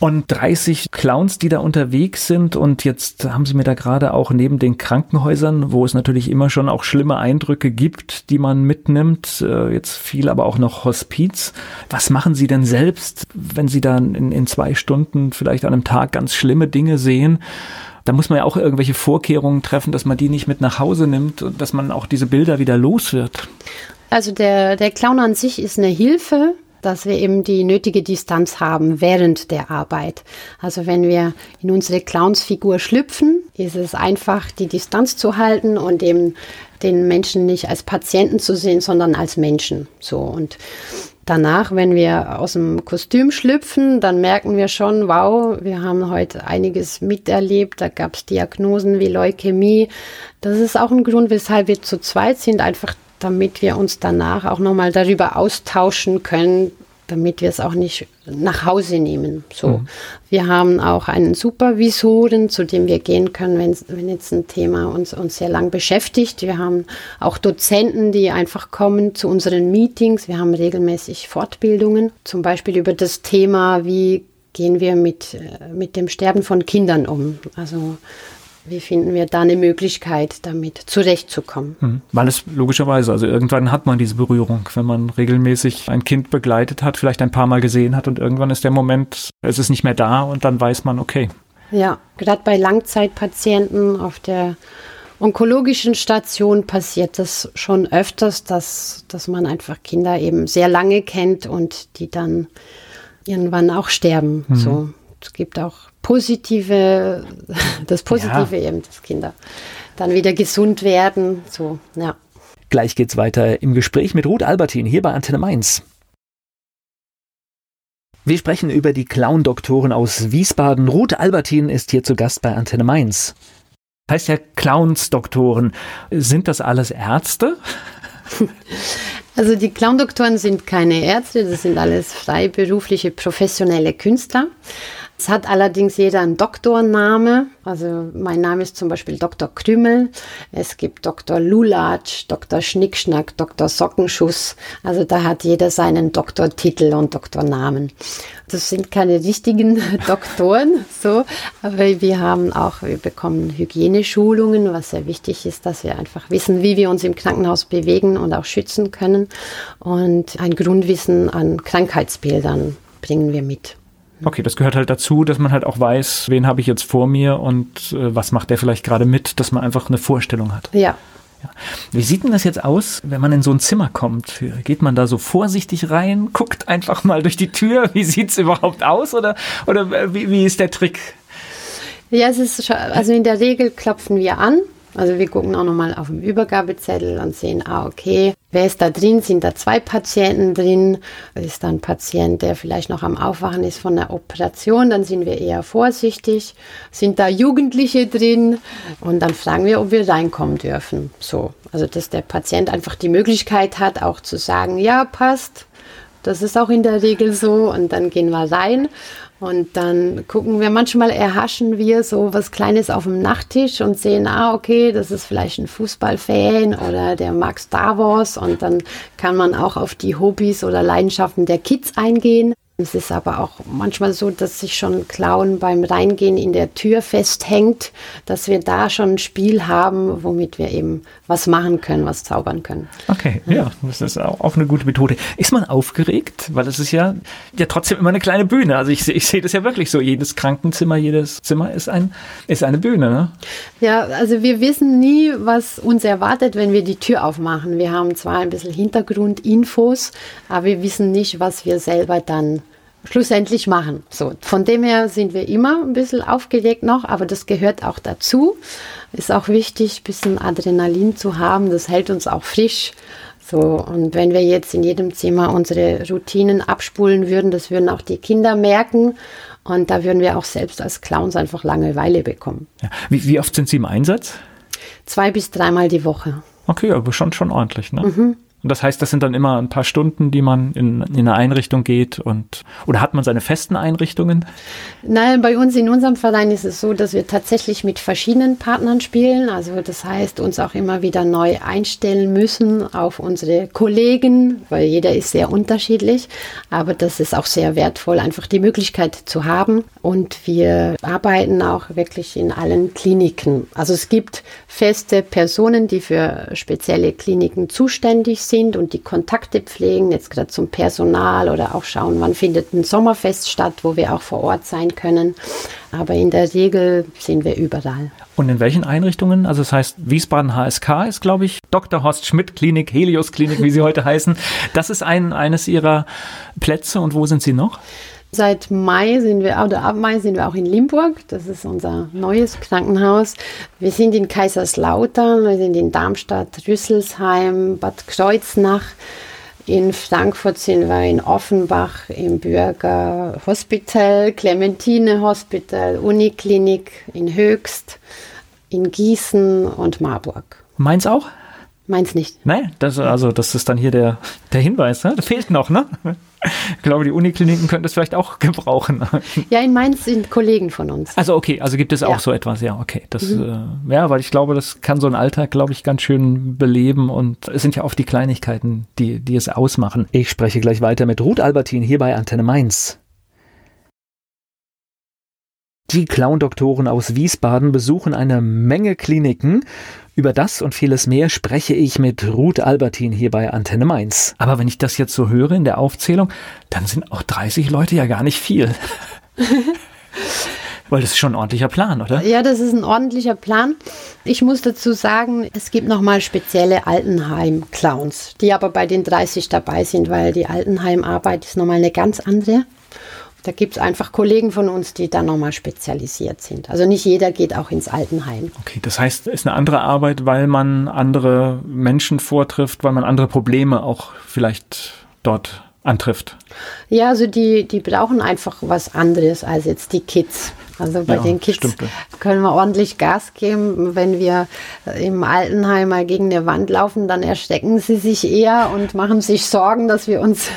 und 30 Clowns, die da unterwegs sind. Und jetzt haben Sie mir da gerade auch neben den Krankenhäusern, wo es natürlich immer schon auch schlimme Eindrücke gibt, die man mitnimmt, äh, jetzt viel aber auch noch Hospiz. Was machen Sie denn selbst, wenn Sie dann in, in zwei Stunden vielleicht an einem Tag ganz schlimme Dinge sehen? da muss man ja auch irgendwelche Vorkehrungen treffen, dass man die nicht mit nach Hause nimmt und dass man auch diese Bilder wieder los wird.
Also der, der Clown an sich ist eine Hilfe dass wir eben die nötige Distanz haben während der Arbeit. Also wenn wir in unsere Clownsfigur schlüpfen, ist es einfach, die Distanz zu halten und eben den Menschen nicht als Patienten zu sehen, sondern als Menschen. So und Danach, wenn wir aus dem Kostüm schlüpfen, dann merken wir schon, wow, wir haben heute einiges miterlebt. Da gab es Diagnosen wie Leukämie. Das ist auch ein Grund, weshalb wir zu zweit sind, einfach damit wir uns danach auch nochmal darüber austauschen können, damit wir es auch nicht nach Hause nehmen. So. Mhm. Wir haben auch einen Supervisoren, zu dem wir gehen können, wenn, wenn jetzt ein Thema uns, uns sehr lang beschäftigt. Wir haben auch Dozenten, die einfach kommen zu unseren Meetings. Wir haben regelmäßig Fortbildungen, zum Beispiel über das Thema, wie gehen wir mit, äh, mit dem Sterben von Kindern um. Also wie finden wir da eine Möglichkeit, damit zurechtzukommen?
Hm. Weil es logischerweise, also irgendwann hat man diese Berührung, wenn man regelmäßig ein Kind begleitet hat, vielleicht ein paar Mal gesehen hat und irgendwann ist der Moment, es ist nicht mehr da und dann weiß man, okay.
Ja, gerade bei Langzeitpatienten auf der onkologischen Station passiert das schon öfters, dass, dass man einfach Kinder eben sehr lange kennt und die dann irgendwann auch sterben. Mhm. So. Es gibt auch positive, das Positive ja. eben, dass Kinder dann wieder gesund werden. So, ja.
Gleich geht's weiter im Gespräch mit Ruth Albertin hier bei Antenne Mainz. Wir sprechen über die Clown-Doktoren aus Wiesbaden. Ruth Albertin ist hier zu Gast bei Antenne Mainz. Heißt ja Clowns-Doktoren. Sind das alles Ärzte?
Also die Clown-Doktoren sind keine Ärzte, das sind alles freiberufliche, professionelle Künstler. Es hat allerdings jeder einen Doktorname. Also mein Name ist zum Beispiel Dr. Krümel. Es gibt Dr. Lulatsch, Dr. Schnickschnack, Dr. Sockenschuss. Also da hat jeder seinen Doktortitel und Doktornamen. Das sind keine richtigen Doktoren, so, aber wir haben auch, wir bekommen Hygieneschulungen, was sehr wichtig ist, dass wir einfach wissen, wie wir uns im Krankenhaus bewegen und auch schützen können. Und ein Grundwissen an Krankheitsbildern bringen wir mit.
Okay, das gehört halt dazu, dass man halt auch weiß, wen habe ich jetzt vor mir und äh, was macht der vielleicht gerade mit, dass man einfach eine Vorstellung hat.
Ja.
ja. Wie sieht denn das jetzt aus, wenn man in so ein Zimmer kommt? Geht man da so vorsichtig rein, guckt einfach mal durch die Tür, wie sieht es überhaupt aus oder, oder wie, wie ist der Trick?
Ja, es ist schon, also in der Regel klopfen wir an also wir gucken auch nochmal auf dem Übergabezettel und sehen, ah, okay, wer ist da drin? Sind da zwei Patienten drin? Ist da ein Patient, der vielleicht noch am Aufwachen ist von der Operation? Dann sind wir eher vorsichtig. Sind da Jugendliche drin? Und dann fragen wir, ob wir reinkommen dürfen. So, also dass der Patient einfach die Möglichkeit hat, auch zu sagen, ja, passt. Das ist auch in der Regel so. Und dann gehen wir rein. Und dann gucken wir, manchmal erhaschen wir so was Kleines auf dem Nachttisch und sehen, ah, okay, das ist vielleicht ein Fußballfan oder der mag Star Wars und dann kann man auch auf die Hobbys oder Leidenschaften der Kids eingehen. Es ist aber auch manchmal so, dass sich schon Clown beim Reingehen in der Tür festhängt, dass wir da schon ein Spiel haben, womit wir eben was machen können, was zaubern können.
Okay, ja, das ist auch eine gute Methode. Ist man aufgeregt? Weil es ist ja, ja trotzdem immer eine kleine Bühne. Also ich, ich sehe das ja wirklich so. Jedes Krankenzimmer, jedes Zimmer ist, ein, ist eine Bühne. Ne?
Ja, also wir wissen nie, was uns erwartet, wenn wir die Tür aufmachen. Wir haben zwar ein bisschen Hintergrundinfos, aber wir wissen nicht, was wir selber dann schlussendlich machen. So, von dem her sind wir immer ein bisschen aufgeregt noch, aber das gehört auch dazu. Ist auch wichtig, ein bisschen Adrenalin zu haben. Das hält uns auch frisch. So, und wenn wir jetzt in jedem Zimmer unsere Routinen abspulen würden, das würden auch die Kinder merken. Und da würden wir auch selbst als Clowns einfach Langeweile bekommen.
Ja. Wie, wie, oft sind Sie im Einsatz?
Zwei bis dreimal die Woche.
Okay, aber schon, schon ordentlich, ne? Mhm. Und das heißt, das sind dann immer ein paar Stunden, die man in, in eine Einrichtung geht und oder hat man seine festen Einrichtungen?
Nein, bei uns in unserem Verein ist es so, dass wir tatsächlich mit verschiedenen Partnern spielen. Also das heißt, uns auch immer wieder neu einstellen müssen auf unsere Kollegen, weil jeder ist sehr unterschiedlich. Aber das ist auch sehr wertvoll, einfach die Möglichkeit zu haben. Und wir arbeiten auch wirklich in allen Kliniken. Also es gibt feste Personen, die für spezielle Kliniken zuständig sind sind und die Kontakte pflegen, jetzt gerade zum Personal oder auch schauen, wann findet ein Sommerfest statt, wo wir auch vor Ort sein können. Aber in der Regel sind wir überall.
Und in welchen Einrichtungen? Also das heißt, Wiesbaden HSK ist, glaube ich, Dr. Horst Schmidt Klinik, Helios Klinik, wie sie heute heißen. Das ist ein, eines Ihrer Plätze. Und wo sind Sie noch?
Seit Mai sind wir, oder ab Mai sind wir auch in Limburg. Das ist unser neues Krankenhaus. Wir sind in Kaiserslautern, wir sind in Darmstadt, Rüsselsheim, Bad Kreuznach. In Frankfurt sind wir in Offenbach im Bürger Hospital, Clementine Hospital, Uniklinik in Höchst, in Gießen und Marburg.
Mainz auch?
Mainz nicht.
Nein, das, also das ist dann hier der, der Hinweis. Ne? Das fehlt noch, ne? Ich glaube, die Unikliniken könnten das vielleicht auch gebrauchen.
Ja, in Mainz sind Kollegen von uns.
Also okay, also gibt es auch ja. so etwas, ja, okay. Das, mhm. äh, ja, weil ich glaube, das kann so ein Alltag, glaube ich, ganz schön beleben und es sind ja oft die Kleinigkeiten, die, die es ausmachen. Ich spreche gleich weiter mit Ruth Albertin hier bei Antenne Mainz. Die Clown-Doktoren aus Wiesbaden besuchen eine Menge Kliniken. Über das und vieles mehr spreche ich mit Ruth Albertin hier bei Antenne Mainz. Aber wenn ich das jetzt so höre in der Aufzählung, dann sind auch 30 Leute ja gar nicht viel. Weil das ist schon ein ordentlicher Plan, oder?
Ja, das ist ein ordentlicher Plan. Ich muss dazu sagen, es gibt nochmal spezielle Altenheim-Clowns, die aber bei den 30 dabei sind, weil die Altenheimarbeit ist nochmal eine ganz andere. Da gibt es einfach Kollegen von uns, die da nochmal spezialisiert sind. Also nicht jeder geht auch ins Altenheim.
Okay, das heißt, es ist eine andere Arbeit, weil man andere Menschen vortrifft, weil man andere Probleme auch vielleicht dort antrifft.
Ja, also die, die brauchen einfach was anderes als jetzt die Kids. Also bei ja, den Kids stimmt. können wir ordentlich Gas geben. Wenn wir im Altenheim mal gegen eine Wand laufen, dann erstecken sie sich eher und machen sich Sorgen, dass wir uns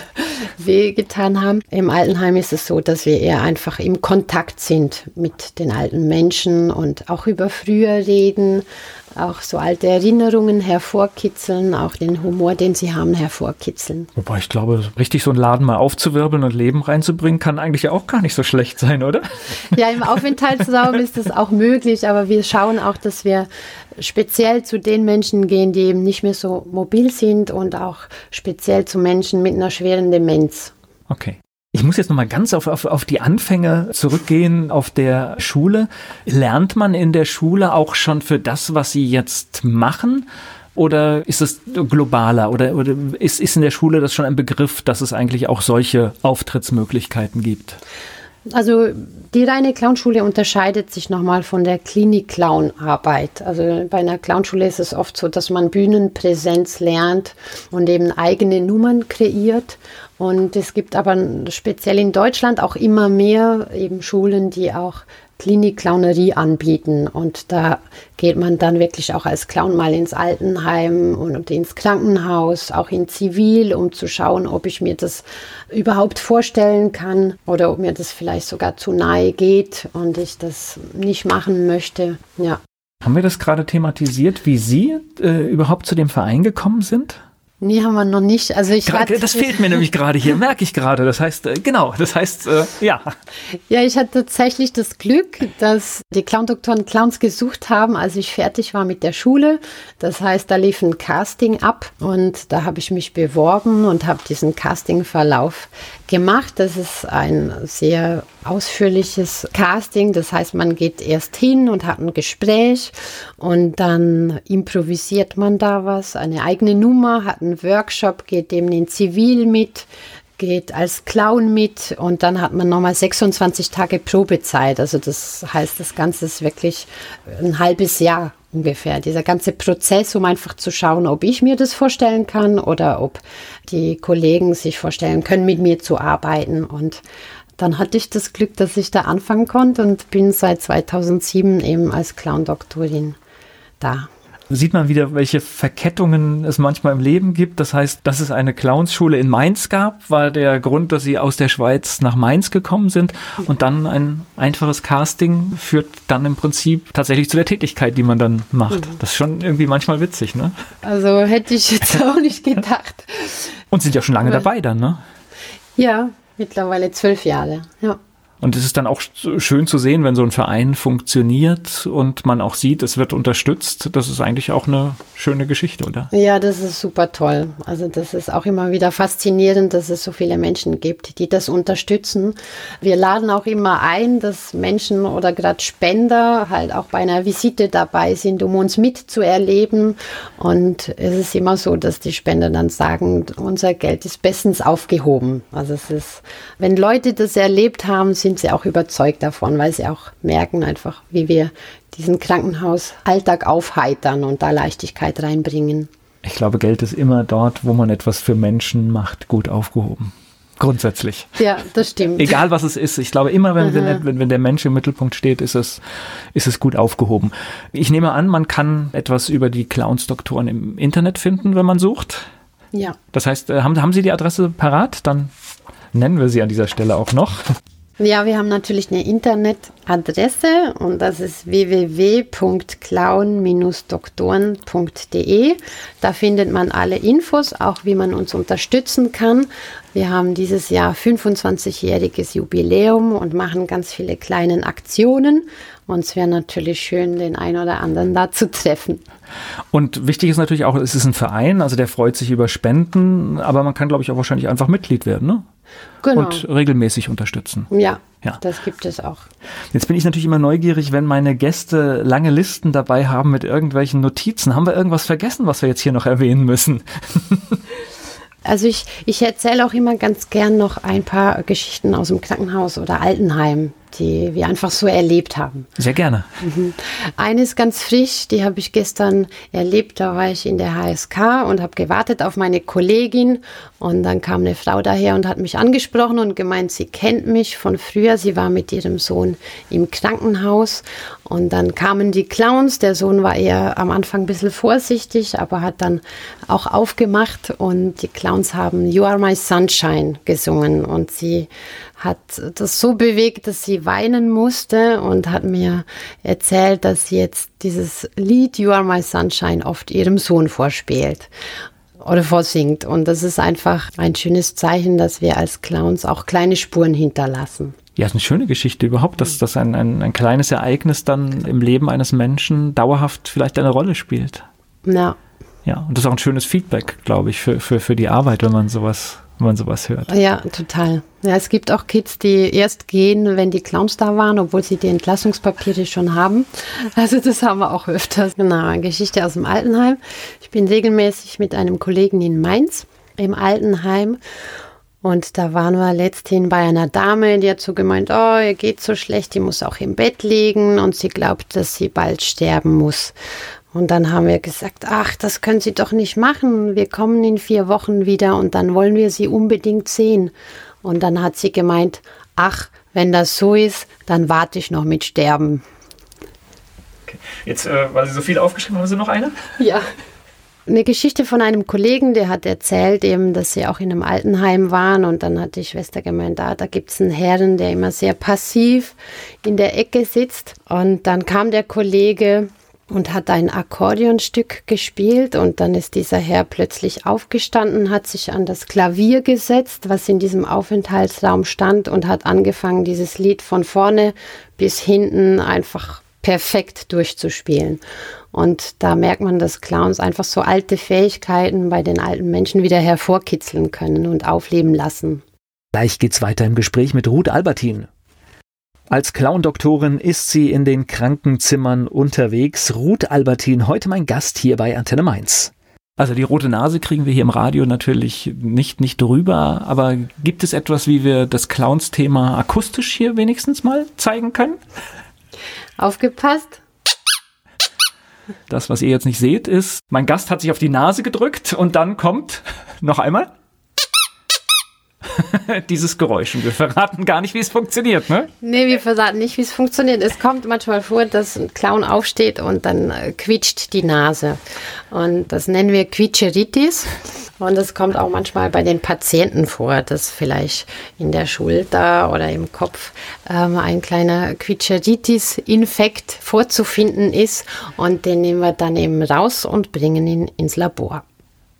wehgetan haben. Im Altenheim ist es so, dass wir eher einfach im Kontakt sind mit den alten Menschen und auch über früher reden, auch so alte Erinnerungen hervorkitzeln, auch den Humor, den sie haben, hervorkitzeln.
Wobei ich glaube, richtig so einen Laden mal aufzuwirbeln und Leben reinzubringen, kann eigentlich auch gar nicht so schlecht sein, oder?
Ja, im Aufenthaltsraum ist das auch möglich, aber wir schauen auch, dass wir speziell zu den Menschen gehen, die eben nicht mehr so mobil sind und auch speziell zu Menschen mit einer schweren Demenz.
Okay. Ich muss jetzt nochmal ganz auf, auf, auf die Anfänge zurückgehen auf der Schule. Lernt man in der Schule auch schon für das, was Sie jetzt machen? Oder ist es globaler? Oder, oder ist, ist in der Schule das schon ein Begriff, dass es eigentlich auch solche Auftrittsmöglichkeiten gibt?
Also die reine Clownschule unterscheidet sich nochmal von der Klinik-Clown-Arbeit. Also bei einer Clownschule ist es oft so, dass man Bühnenpräsenz lernt und eben eigene Nummern kreiert. Und es gibt aber speziell in Deutschland auch immer mehr eben Schulen, die auch Klinik-Clownerie anbieten. Und da geht man dann wirklich auch als Clown mal ins Altenheim und ins Krankenhaus, auch in Zivil, um zu schauen, ob ich mir das überhaupt vorstellen kann oder ob mir das vielleicht sogar zu nahe geht und ich das nicht machen möchte. Ja.
Haben wir das gerade thematisiert, wie Sie äh, überhaupt zu dem Verein gekommen sind?
Nee, haben wir noch nicht. Also ich
gerade, das fehlt mir nämlich gerade hier, merke ich gerade. Das heißt, äh, genau, das heißt, äh, ja.
Ja, ich hatte tatsächlich das Glück, dass die Clown-Doktoren Clowns gesucht haben, als ich fertig war mit der Schule. Das heißt, da lief ein Casting ab und da habe ich mich beworben und habe diesen Castingverlauf gemacht. Das ist ein sehr ausführliches Casting. Das heißt, man geht erst hin und hat ein Gespräch und dann improvisiert man da was, eine eigene Nummer, hat einen Workshop, geht dem in Zivil mit, geht als Clown mit und dann hat man nochmal 26 Tage Probezeit. Also das heißt, das Ganze ist wirklich ein halbes Jahr ungefähr. Dieser ganze Prozess, um einfach zu schauen, ob ich mir das vorstellen kann oder ob die Kollegen sich vorstellen können, mit mir zu arbeiten. Und dann hatte ich das Glück, dass ich da anfangen konnte und bin seit 2007 eben als Clown-Doktorin da
sieht man wieder, welche Verkettungen es manchmal im Leben gibt. Das heißt, dass es eine Clownsschule in Mainz gab, war der Grund, dass sie aus der Schweiz nach Mainz gekommen sind. Und dann ein einfaches Casting führt dann im Prinzip tatsächlich zu der Tätigkeit, die man dann macht. Mhm. Das ist schon irgendwie manchmal witzig, ne?
Also hätte ich jetzt auch nicht gedacht.
Und sind ja schon lange dabei dann, ne?
Ja, mittlerweile zwölf Jahre, ja.
Und es ist dann auch schön zu sehen, wenn so ein Verein funktioniert und man auch sieht, es wird unterstützt. Das ist eigentlich auch eine schöne Geschichte, oder?
Ja, das ist super toll. Also das ist auch immer wieder faszinierend, dass es so viele Menschen gibt, die das unterstützen. Wir laden auch immer ein, dass Menschen oder gerade Spender halt auch bei einer Visite dabei sind, um uns mitzuerleben. Und es ist immer so, dass die Spender dann sagen, unser Geld ist bestens aufgehoben. Also es ist, wenn Leute das erlebt haben, sind sie auch überzeugt davon, weil sie auch merken einfach, wie wir diesen Krankenhausalltag aufheitern und da Leichtigkeit reinbringen.
Ich glaube, Geld ist immer dort, wo man etwas für Menschen macht, gut aufgehoben. Grundsätzlich.
Ja, das stimmt.
Egal was es ist. Ich glaube, immer wenn, wenn, wenn der Mensch im Mittelpunkt steht, ist es, ist es gut aufgehoben. Ich nehme an, man kann etwas über die Clowns-Doktoren im Internet finden, wenn man sucht.
Ja.
Das heißt, äh, haben, haben Sie die Adresse parat? Dann nennen wir sie an dieser Stelle auch noch.
Ja, wir haben natürlich eine Internetadresse und das ist www.clown-doktoren.de. Da findet man alle Infos, auch wie man uns unterstützen kann. Wir haben dieses Jahr 25-jähriges Jubiläum und machen ganz viele kleine Aktionen. Und es wäre natürlich schön, den einen oder anderen da zu treffen.
Und wichtig ist natürlich auch, es ist ein Verein, also der freut sich über Spenden, aber man kann, glaube ich, auch wahrscheinlich einfach Mitglied werden, ne? Genau. Und regelmäßig unterstützen.
Ja, ja, das gibt es auch.
Jetzt bin ich natürlich immer neugierig, wenn meine Gäste lange Listen dabei haben mit irgendwelchen Notizen. Haben wir irgendwas vergessen, was wir jetzt hier noch erwähnen müssen?
Also ich, ich erzähle auch immer ganz gern noch ein paar Geschichten aus dem Krankenhaus oder Altenheim die wir einfach so erlebt haben.
Sehr gerne.
Mhm. Eine ist ganz frisch, die habe ich gestern erlebt. Da war ich in der HSK und habe gewartet auf meine Kollegin. Und dann kam eine Frau daher und hat mich angesprochen und gemeint, sie kennt mich von früher. Sie war mit ihrem Sohn im Krankenhaus. Und dann kamen die Clowns. Der Sohn war eher am Anfang ein bisschen vorsichtig, aber hat dann auch aufgemacht. Und die Clowns haben You Are My Sunshine gesungen. Und sie hat das so bewegt, dass sie weinen musste und hat mir erzählt, dass sie jetzt dieses Lied You Are My Sunshine oft ihrem Sohn vorspielt oder vorsingt. Und das ist einfach ein schönes Zeichen, dass wir als Clowns auch kleine Spuren hinterlassen.
Ja, ist eine schöne Geschichte überhaupt, dass, dass ein, ein, ein kleines Ereignis dann im Leben eines Menschen dauerhaft vielleicht eine Rolle spielt.
Ja.
Ja, und das ist auch ein schönes Feedback, glaube ich, für, für, für die Arbeit, wenn man sowas wenn man sowas hört.
Ja, total. Ja, es gibt auch Kids, die erst gehen, wenn die Clowns da waren, obwohl sie die Entlassungspapiere schon haben. Also das haben wir auch öfters. Genau, eine Geschichte aus dem Altenheim. Ich bin regelmäßig mit einem Kollegen in Mainz im Altenheim und da waren wir letzthin bei einer Dame, die hat so gemeint, oh, ihr geht so schlecht, die muss auch im Bett liegen und sie glaubt, dass sie bald sterben muss. Und dann haben wir gesagt, ach, das können Sie doch nicht machen. Wir kommen in vier Wochen wieder und dann wollen wir Sie unbedingt sehen. Und dann hat sie gemeint, ach, wenn das so ist, dann warte ich noch mit Sterben.
Okay. Jetzt, äh, weil Sie so viel aufgeschrieben haben, Sie noch eine?
Ja. Eine Geschichte von einem Kollegen, der hat erzählt eben, dass sie auch in einem Altenheim waren und dann hat die Schwester gemeint, ah, da gibt es einen Herrn, der immer sehr passiv in der Ecke sitzt und dann kam der Kollege und hat ein Akkordeonstück gespielt und dann ist dieser Herr plötzlich aufgestanden, hat sich an das Klavier gesetzt, was in diesem Aufenthaltsraum stand und hat angefangen, dieses Lied von vorne bis hinten einfach perfekt durchzuspielen. Und da merkt man, dass Clowns einfach so alte Fähigkeiten bei den alten Menschen wieder hervorkitzeln können und aufleben lassen.
Gleich geht's weiter im Gespräch mit Ruth Albertin. Als Clown-Doktorin ist sie in den Krankenzimmern unterwegs. Ruth Albertin, heute mein Gast hier bei Antenne Mainz. Also die rote Nase kriegen wir hier im Radio natürlich nicht, nicht drüber, aber gibt es etwas, wie wir das Clowns-Thema akustisch hier wenigstens mal zeigen können?
Aufgepasst.
Das, was ihr jetzt nicht seht, ist, mein Gast hat sich auf die Nase gedrückt und dann kommt noch einmal. dieses Geräusch. Und wir verraten gar nicht, wie es funktioniert, ne?
Nee, wir verraten nicht, wie es funktioniert. Es kommt manchmal vor, dass ein Clown aufsteht und dann äh, quietscht die Nase. Und das nennen wir Quietscheritis. Und das kommt auch manchmal bei den Patienten vor, dass vielleicht in der Schulter oder im Kopf ähm, ein kleiner Quietscheritis-Infekt vorzufinden ist. Und den nehmen wir dann eben raus und bringen ihn ins Labor.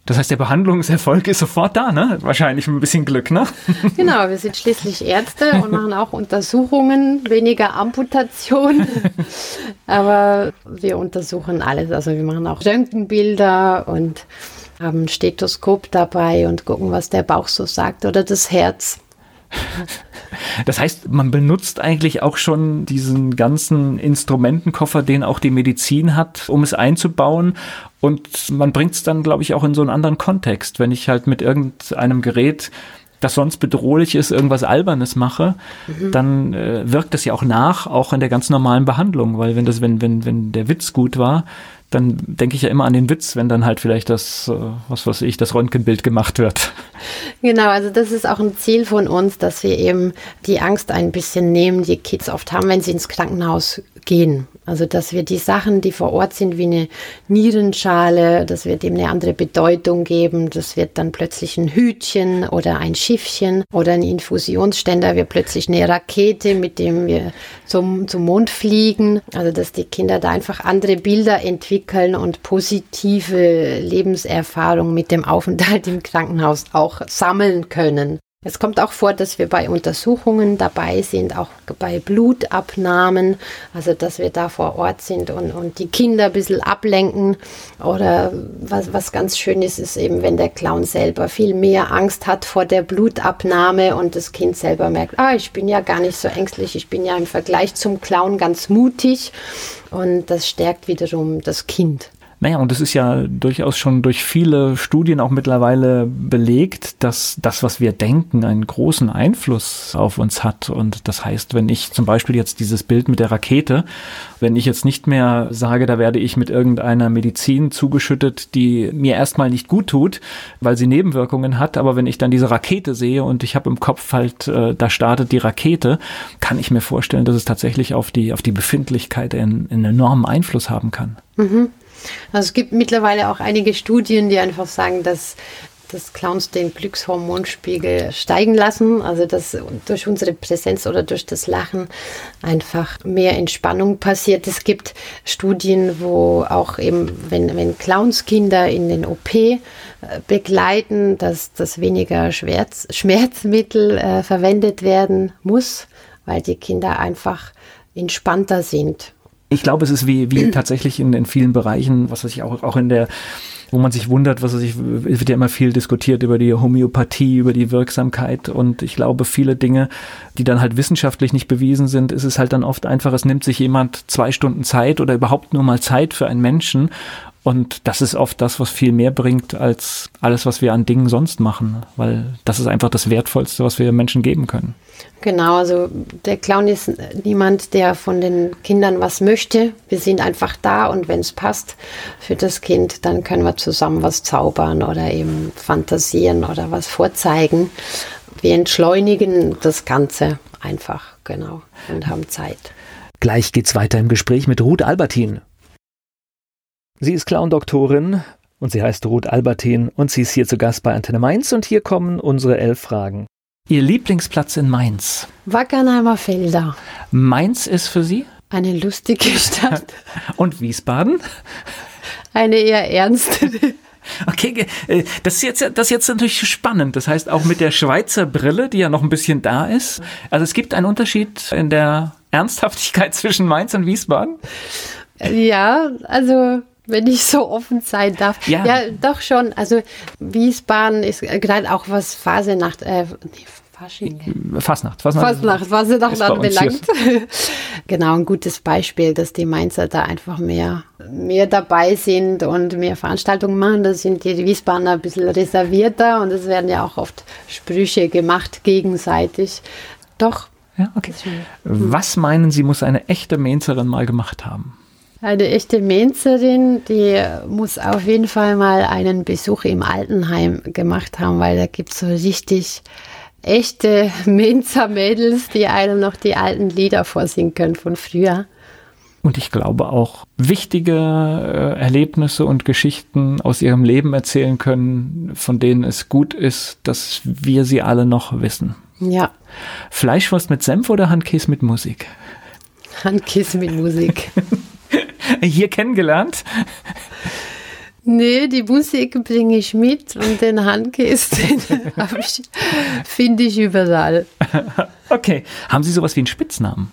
Das heißt, der Behandlungserfolg ist sofort da, ne? Wahrscheinlich mit ein bisschen Glück, ne?
Genau, wir sind schließlich Ärzte und machen auch Untersuchungen, weniger Amputation. Aber wir untersuchen alles. Also wir machen auch Röntgenbilder und haben ein Stethoskop dabei und gucken, was der Bauch so sagt oder das Herz.
Das heißt, man benutzt eigentlich auch schon diesen ganzen Instrumentenkoffer, den auch die Medizin hat, um es einzubauen. Und man bringt es dann, glaube ich, auch in so einen anderen Kontext. Wenn ich halt mit irgendeinem Gerät das sonst bedrohlich ist, irgendwas Albernes mache, mhm. dann äh, wirkt das ja auch nach, auch in der ganz normalen Behandlung, weil wenn das, wenn, wenn, wenn der Witz gut war, dann denke ich ja immer an den Witz, wenn dann halt vielleicht das, äh, was weiß ich, das Röntgenbild gemacht wird.
Genau, also das ist auch ein Ziel von uns, dass wir eben die Angst ein bisschen nehmen, die Kids oft haben, wenn sie ins Krankenhaus gehen. Also dass wir die Sachen, die vor Ort sind, wie eine Nierenschale, dass wir dem eine andere Bedeutung geben. Das wird dann plötzlich ein Hütchen oder ein Schiffchen oder ein Infusionsständer, wird plötzlich eine Rakete, mit dem wir zum, zum Mond fliegen. Also dass die Kinder da einfach andere Bilder entwickeln und positive Lebenserfahrungen mit dem Aufenthalt im Krankenhaus auch sammeln können. Es kommt auch vor, dass wir bei Untersuchungen dabei sind, auch bei Blutabnahmen, also dass wir da vor Ort sind und, und die Kinder ein bisschen ablenken. Oder was, was ganz schön ist, ist eben, wenn der Clown selber viel mehr Angst hat vor der Blutabnahme und das Kind selber merkt, ah, ich bin ja gar nicht so ängstlich, ich bin ja im Vergleich zum Clown ganz mutig. Und das stärkt wiederum das Kind.
Naja, und es ist ja durchaus schon durch viele Studien auch mittlerweile belegt, dass das, was wir denken, einen großen Einfluss auf uns hat. Und das heißt, wenn ich zum Beispiel jetzt dieses Bild mit der Rakete, wenn ich jetzt nicht mehr sage, da werde ich mit irgendeiner Medizin zugeschüttet, die mir erstmal nicht gut tut, weil sie Nebenwirkungen hat, aber wenn ich dann diese Rakete sehe und ich habe im Kopf halt, äh, da startet die Rakete, kann ich mir vorstellen, dass es tatsächlich auf die, auf die Befindlichkeit einen, einen enormen Einfluss haben kann.
Mhm. Also es gibt mittlerweile auch einige Studien, die einfach sagen, dass dass Clowns den Glückshormonspiegel steigen lassen, also dass durch unsere Präsenz oder durch das Lachen einfach mehr Entspannung passiert. Es gibt Studien, wo auch eben, wenn, wenn Clowns Kinder in den OP äh, begleiten, dass, dass weniger Schmerz, Schmerzmittel äh, verwendet werden muss, weil die Kinder einfach entspannter sind.
Ich glaube, es ist wie, wie tatsächlich in, in vielen Bereichen, was weiß ich auch, auch in der, wo man sich wundert, was weiß ich, es wird ja immer viel diskutiert über die Homöopathie, über die Wirksamkeit. Und ich glaube, viele Dinge, die dann halt wissenschaftlich nicht bewiesen sind, ist es halt dann oft einfach, es nimmt sich jemand zwei Stunden Zeit oder überhaupt nur mal Zeit für einen Menschen und das ist oft das, was viel mehr bringt als alles, was wir an Dingen sonst machen, weil das ist einfach das Wertvollste, was wir Menschen geben können.
Genau, also der Clown ist niemand, der von den Kindern was möchte. Wir sind einfach da und wenn es passt für das Kind, dann können wir zusammen was zaubern oder eben fantasieren oder was vorzeigen. Wir entschleunigen das Ganze einfach, genau, und haben Zeit.
Gleich geht's weiter im Gespräch mit Ruth Albertin. Sie ist Clown-Doktorin und sie heißt Ruth Albertin und sie ist hier zu Gast bei Antenne Mainz und hier kommen unsere elf Fragen. Ihr Lieblingsplatz in Mainz?
Wackernheimer Felder.
Mainz ist für Sie?
Eine lustige Stadt.
und Wiesbaden?
Eine eher ernste.
Okay, äh, das ist, jetzt, das ist jetzt natürlich spannend. Das heißt, auch mit der Schweizer Brille, die ja noch ein bisschen da ist. Also es gibt einen Unterschied in der Ernsthaftigkeit zwischen Mainz und Wiesbaden?
Ja, also wenn ich so offen sein darf. Ja, ja doch schon. Also Wiesbaden ist gerade auch was Fasenacht, äh, nee,
Fasching. Fastnacht. Fastnacht,
Fastnacht, Fastnacht anbelangt. genau, ein gutes Beispiel, dass die Mainzer da einfach mehr, mehr dabei sind und mehr Veranstaltungen machen. Da sind die Wiesbadener ein bisschen reservierter und es werden ja auch oft Sprüche gemacht gegenseitig. Doch.
Ja, okay. Was meinen Sie, muss eine echte Mainzerin mal gemacht haben?
Eine echte Mainzerin, die muss auf jeden Fall mal einen Besuch im Altenheim gemacht haben, weil da gibt es so richtig echte Mainzer-Mädels, die einem noch die alten Lieder vorsingen können von früher.
Und ich glaube auch wichtige äh, Erlebnisse und Geschichten aus ihrem Leben erzählen können, von denen es gut ist, dass wir sie alle noch wissen.
Ja.
Fleischwurst mit Senf oder Handkäse mit Musik?
Handkäse mit Musik.
hier kennengelernt?
Nee, die Musik bringe ich mit und den Handkäse finde ich überall.
Okay. Haben Sie sowas wie einen Spitznamen?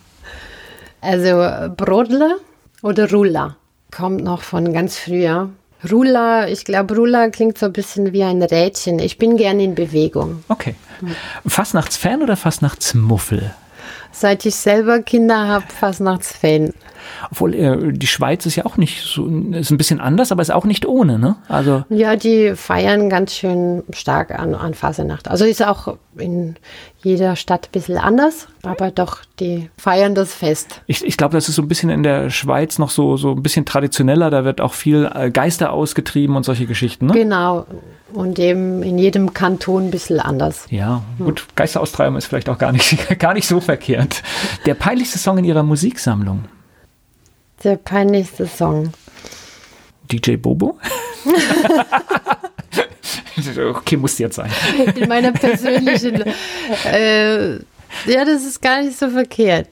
Also Brodler oder Rulla kommt noch von ganz früher. Rulla, ich glaube, Rulla klingt so ein bisschen wie ein Rädchen. Ich bin gerne in Bewegung.
Okay. Fastnachtsfan oder Fastnachtsmuffel?
Seit ich selber Kinder habe, Fastnachtsfan.
Obwohl äh, die Schweiz ist ja auch nicht so, ist ein bisschen anders, aber ist auch nicht ohne, ne?
Also ja, die feiern ganz schön stark an, an Fasenacht. Also ist auch in jeder Stadt ein bisschen anders, aber doch, die feiern das Fest.
Ich, ich glaube, das ist so ein bisschen in der Schweiz noch so, so ein bisschen traditioneller. Da wird auch viel äh, Geister ausgetrieben und solche Geschichten, ne?
Genau. Und eben in jedem Kanton ein bisschen anders.
Ja, gut. Geister austreiben ist vielleicht auch gar nicht, gar nicht so verkehrt. Der peinlichste Song in Ihrer Musiksammlung?
Der peinlichste Song.
DJ Bobo? okay, muss jetzt sein.
In meiner persönlichen. Äh, ja, das ist gar nicht so verkehrt.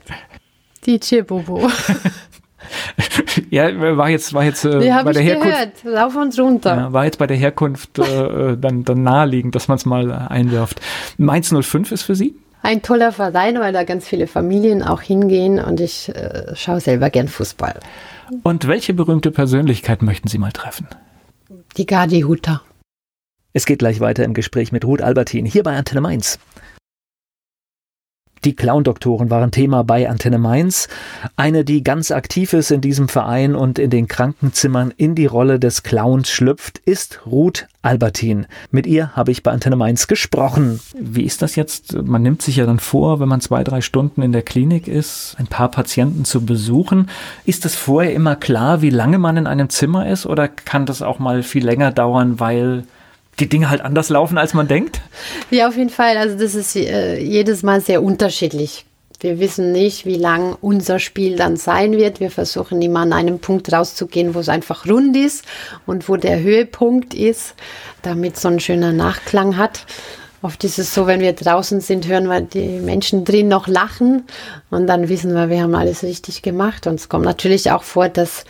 DJ Bobo.
Ja, war jetzt, war jetzt
äh, bei der Herkunft. Gehört. Rauf und runter.
Ja, war jetzt bei der Herkunft äh, äh dann, dann naheliegend, dass man es mal einwirft. Mainz 05 ist für Sie?
Ein toller Verein, weil da ganz viele Familien auch hingehen und ich äh, schaue selber gern Fußball.
Und welche berühmte Persönlichkeit möchten Sie mal treffen?
Die Gardi Hutter.
Es geht gleich weiter im Gespräch mit Ruth Albertin hier bei Antenne Mainz. Die Clown-Doktoren waren Thema bei Antenne Mainz. Eine, die ganz aktiv ist in diesem Verein und in den Krankenzimmern in die Rolle des Clowns schlüpft, ist Ruth Albertin. Mit ihr habe ich bei Antenne Mainz gesprochen. Wie ist das jetzt? Man nimmt sich ja dann vor, wenn man zwei, drei Stunden in der Klinik ist, ein paar Patienten zu besuchen. Ist es vorher immer klar, wie lange man in einem Zimmer ist oder kann das auch mal viel länger dauern, weil die Dinge halt anders laufen, als man denkt?
Ja, auf jeden Fall. Also das ist äh, jedes Mal sehr unterschiedlich. Wir wissen nicht, wie lang unser Spiel dann sein wird. Wir versuchen immer an einem Punkt rauszugehen, wo es einfach rund ist und wo der Höhepunkt ist, damit so ein schöner Nachklang hat. Oft ist es so, wenn wir draußen sind, hören wir die Menschen drin noch lachen und dann wissen wir, wir haben alles richtig gemacht. Und es kommt natürlich auch vor, dass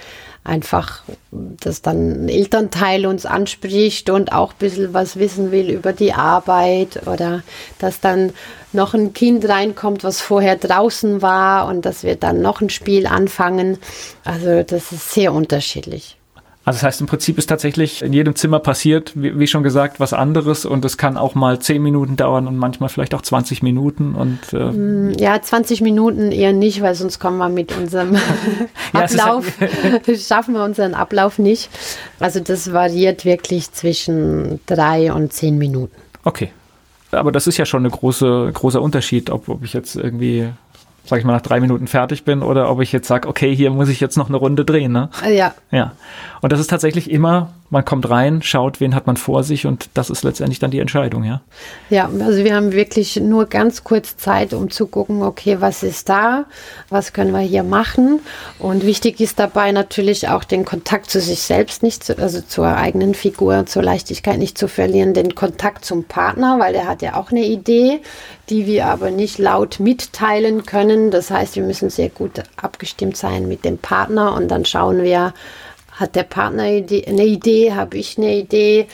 einfach, dass dann ein Elternteil uns anspricht und auch ein bisschen was wissen will über die Arbeit oder dass dann noch ein Kind reinkommt, was vorher draußen war und dass wir dann noch ein Spiel anfangen. Also das ist sehr unterschiedlich.
Also das heißt, im Prinzip ist tatsächlich in jedem Zimmer passiert, wie, wie schon gesagt, was anderes und es kann auch mal zehn Minuten dauern und manchmal vielleicht auch 20 Minuten und
äh mm, ja, 20 Minuten eher nicht, weil sonst kommen wir mit unserem Ablauf, schaffen wir unseren Ablauf nicht. Also das variiert wirklich zwischen drei und zehn Minuten.
Okay. Aber das ist ja schon ein große, großer Unterschied, ob, ob ich jetzt irgendwie sag ich mal, nach drei Minuten fertig bin oder ob ich jetzt sage, okay, hier muss ich jetzt noch eine Runde drehen. Ne?
Ja.
Ja. Und das ist tatsächlich immer, man kommt rein, schaut, wen hat man vor sich und das ist letztendlich dann die Entscheidung, ja.
Ja, also wir haben wirklich nur ganz kurz Zeit, um zu gucken, okay, was ist da, was können wir hier machen. Und wichtig ist dabei natürlich auch den Kontakt zu sich selbst nicht, zu, also zur eigenen Figur, zur Leichtigkeit nicht zu verlieren, den Kontakt zum Partner, weil der hat ja auch eine Idee, die wir aber nicht laut mitteilen können. Das heißt, wir müssen sehr gut abgestimmt sein mit dem Partner und dann schauen wir, hat der Partner eine Idee? Habe ich eine Idee?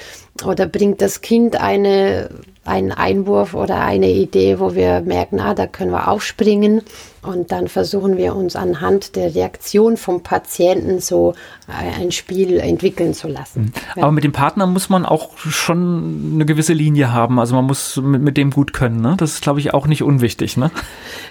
Oder bringt das Kind eine, einen Einwurf oder eine Idee, wo wir merken, ah, da können wir aufspringen? Und dann versuchen wir uns anhand der Reaktion vom Patienten so ein Spiel entwickeln zu lassen.
Mhm. Aber mit dem Partner muss man auch schon eine gewisse Linie haben. Also man muss mit, mit dem gut können. Ne? Das ist, glaube ich, auch nicht unwichtig. Ne?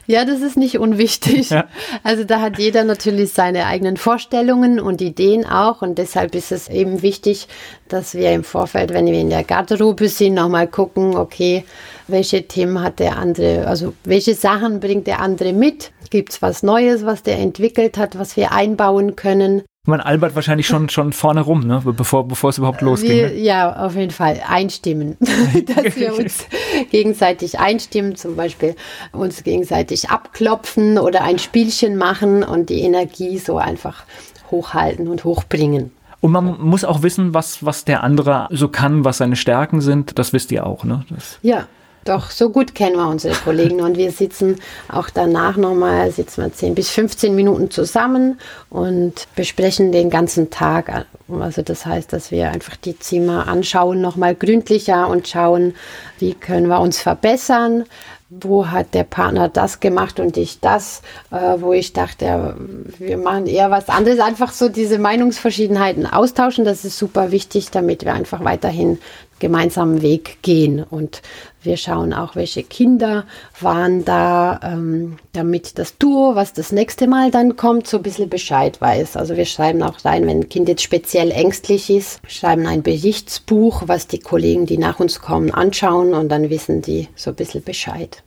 Ja, das ist nicht unwichtig. Ja. Also da hat jeder natürlich seine eigenen Vorstellungen und Ideen auch. Und deshalb ist es eben wichtig, dass wir im Vorfeld, wenn wir in der Garderobe sind, nochmal gucken, okay, welche Themen hat der andere, also welche Sachen bringt der andere mit? Gibt es was Neues, was der entwickelt hat, was wir einbauen können?
Man albert wahrscheinlich schon, schon vorne rum, ne? bevor, bevor es überhaupt losgeht.
Ne? Ja, auf jeden Fall einstimmen, dass wir uns gegenseitig einstimmen, zum Beispiel uns gegenseitig abklopfen oder ein Spielchen machen und die Energie so einfach hochhalten und hochbringen.
Und man muss auch wissen, was, was der andere so kann, was seine Stärken sind. Das wisst ihr auch, ne? Das
ja, doch, so gut kennen wir unsere Kollegen und wir sitzen auch danach nochmal, sitzen wir 10 bis 15 Minuten zusammen und besprechen den ganzen Tag. Also das heißt, dass wir einfach die Zimmer anschauen, nochmal gründlicher und schauen, wie können wir uns verbessern, wo hat der Partner das gemacht und ich das, äh, wo ich dachte, wir machen eher was anderes. Einfach so diese Meinungsverschiedenheiten austauschen, das ist super wichtig, damit wir einfach weiterhin gemeinsamen Weg gehen. Und wir schauen auch, welche Kinder waren da, ähm, damit das Duo, was das nächste Mal dann kommt, so ein bisschen Bescheid weiß. Also wir schreiben auch rein, wenn ein Kind jetzt speziell ängstlich ist, schreiben ein Berichtsbuch, was die Kollegen, die nach uns kommen, anschauen und dann wissen die so ein bisschen Bescheid.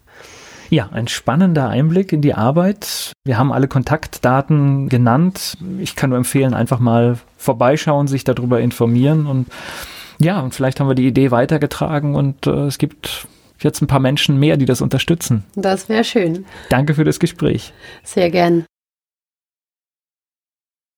Ja, ein spannender Einblick in die Arbeit. Wir haben alle Kontaktdaten genannt. Ich kann nur empfehlen, einfach mal vorbeischauen, sich darüber informieren und ja, und vielleicht haben wir die Idee weitergetragen und äh, es gibt jetzt ein paar Menschen mehr, die das unterstützen.
Das wäre schön.
Danke für das Gespräch.
Sehr gern.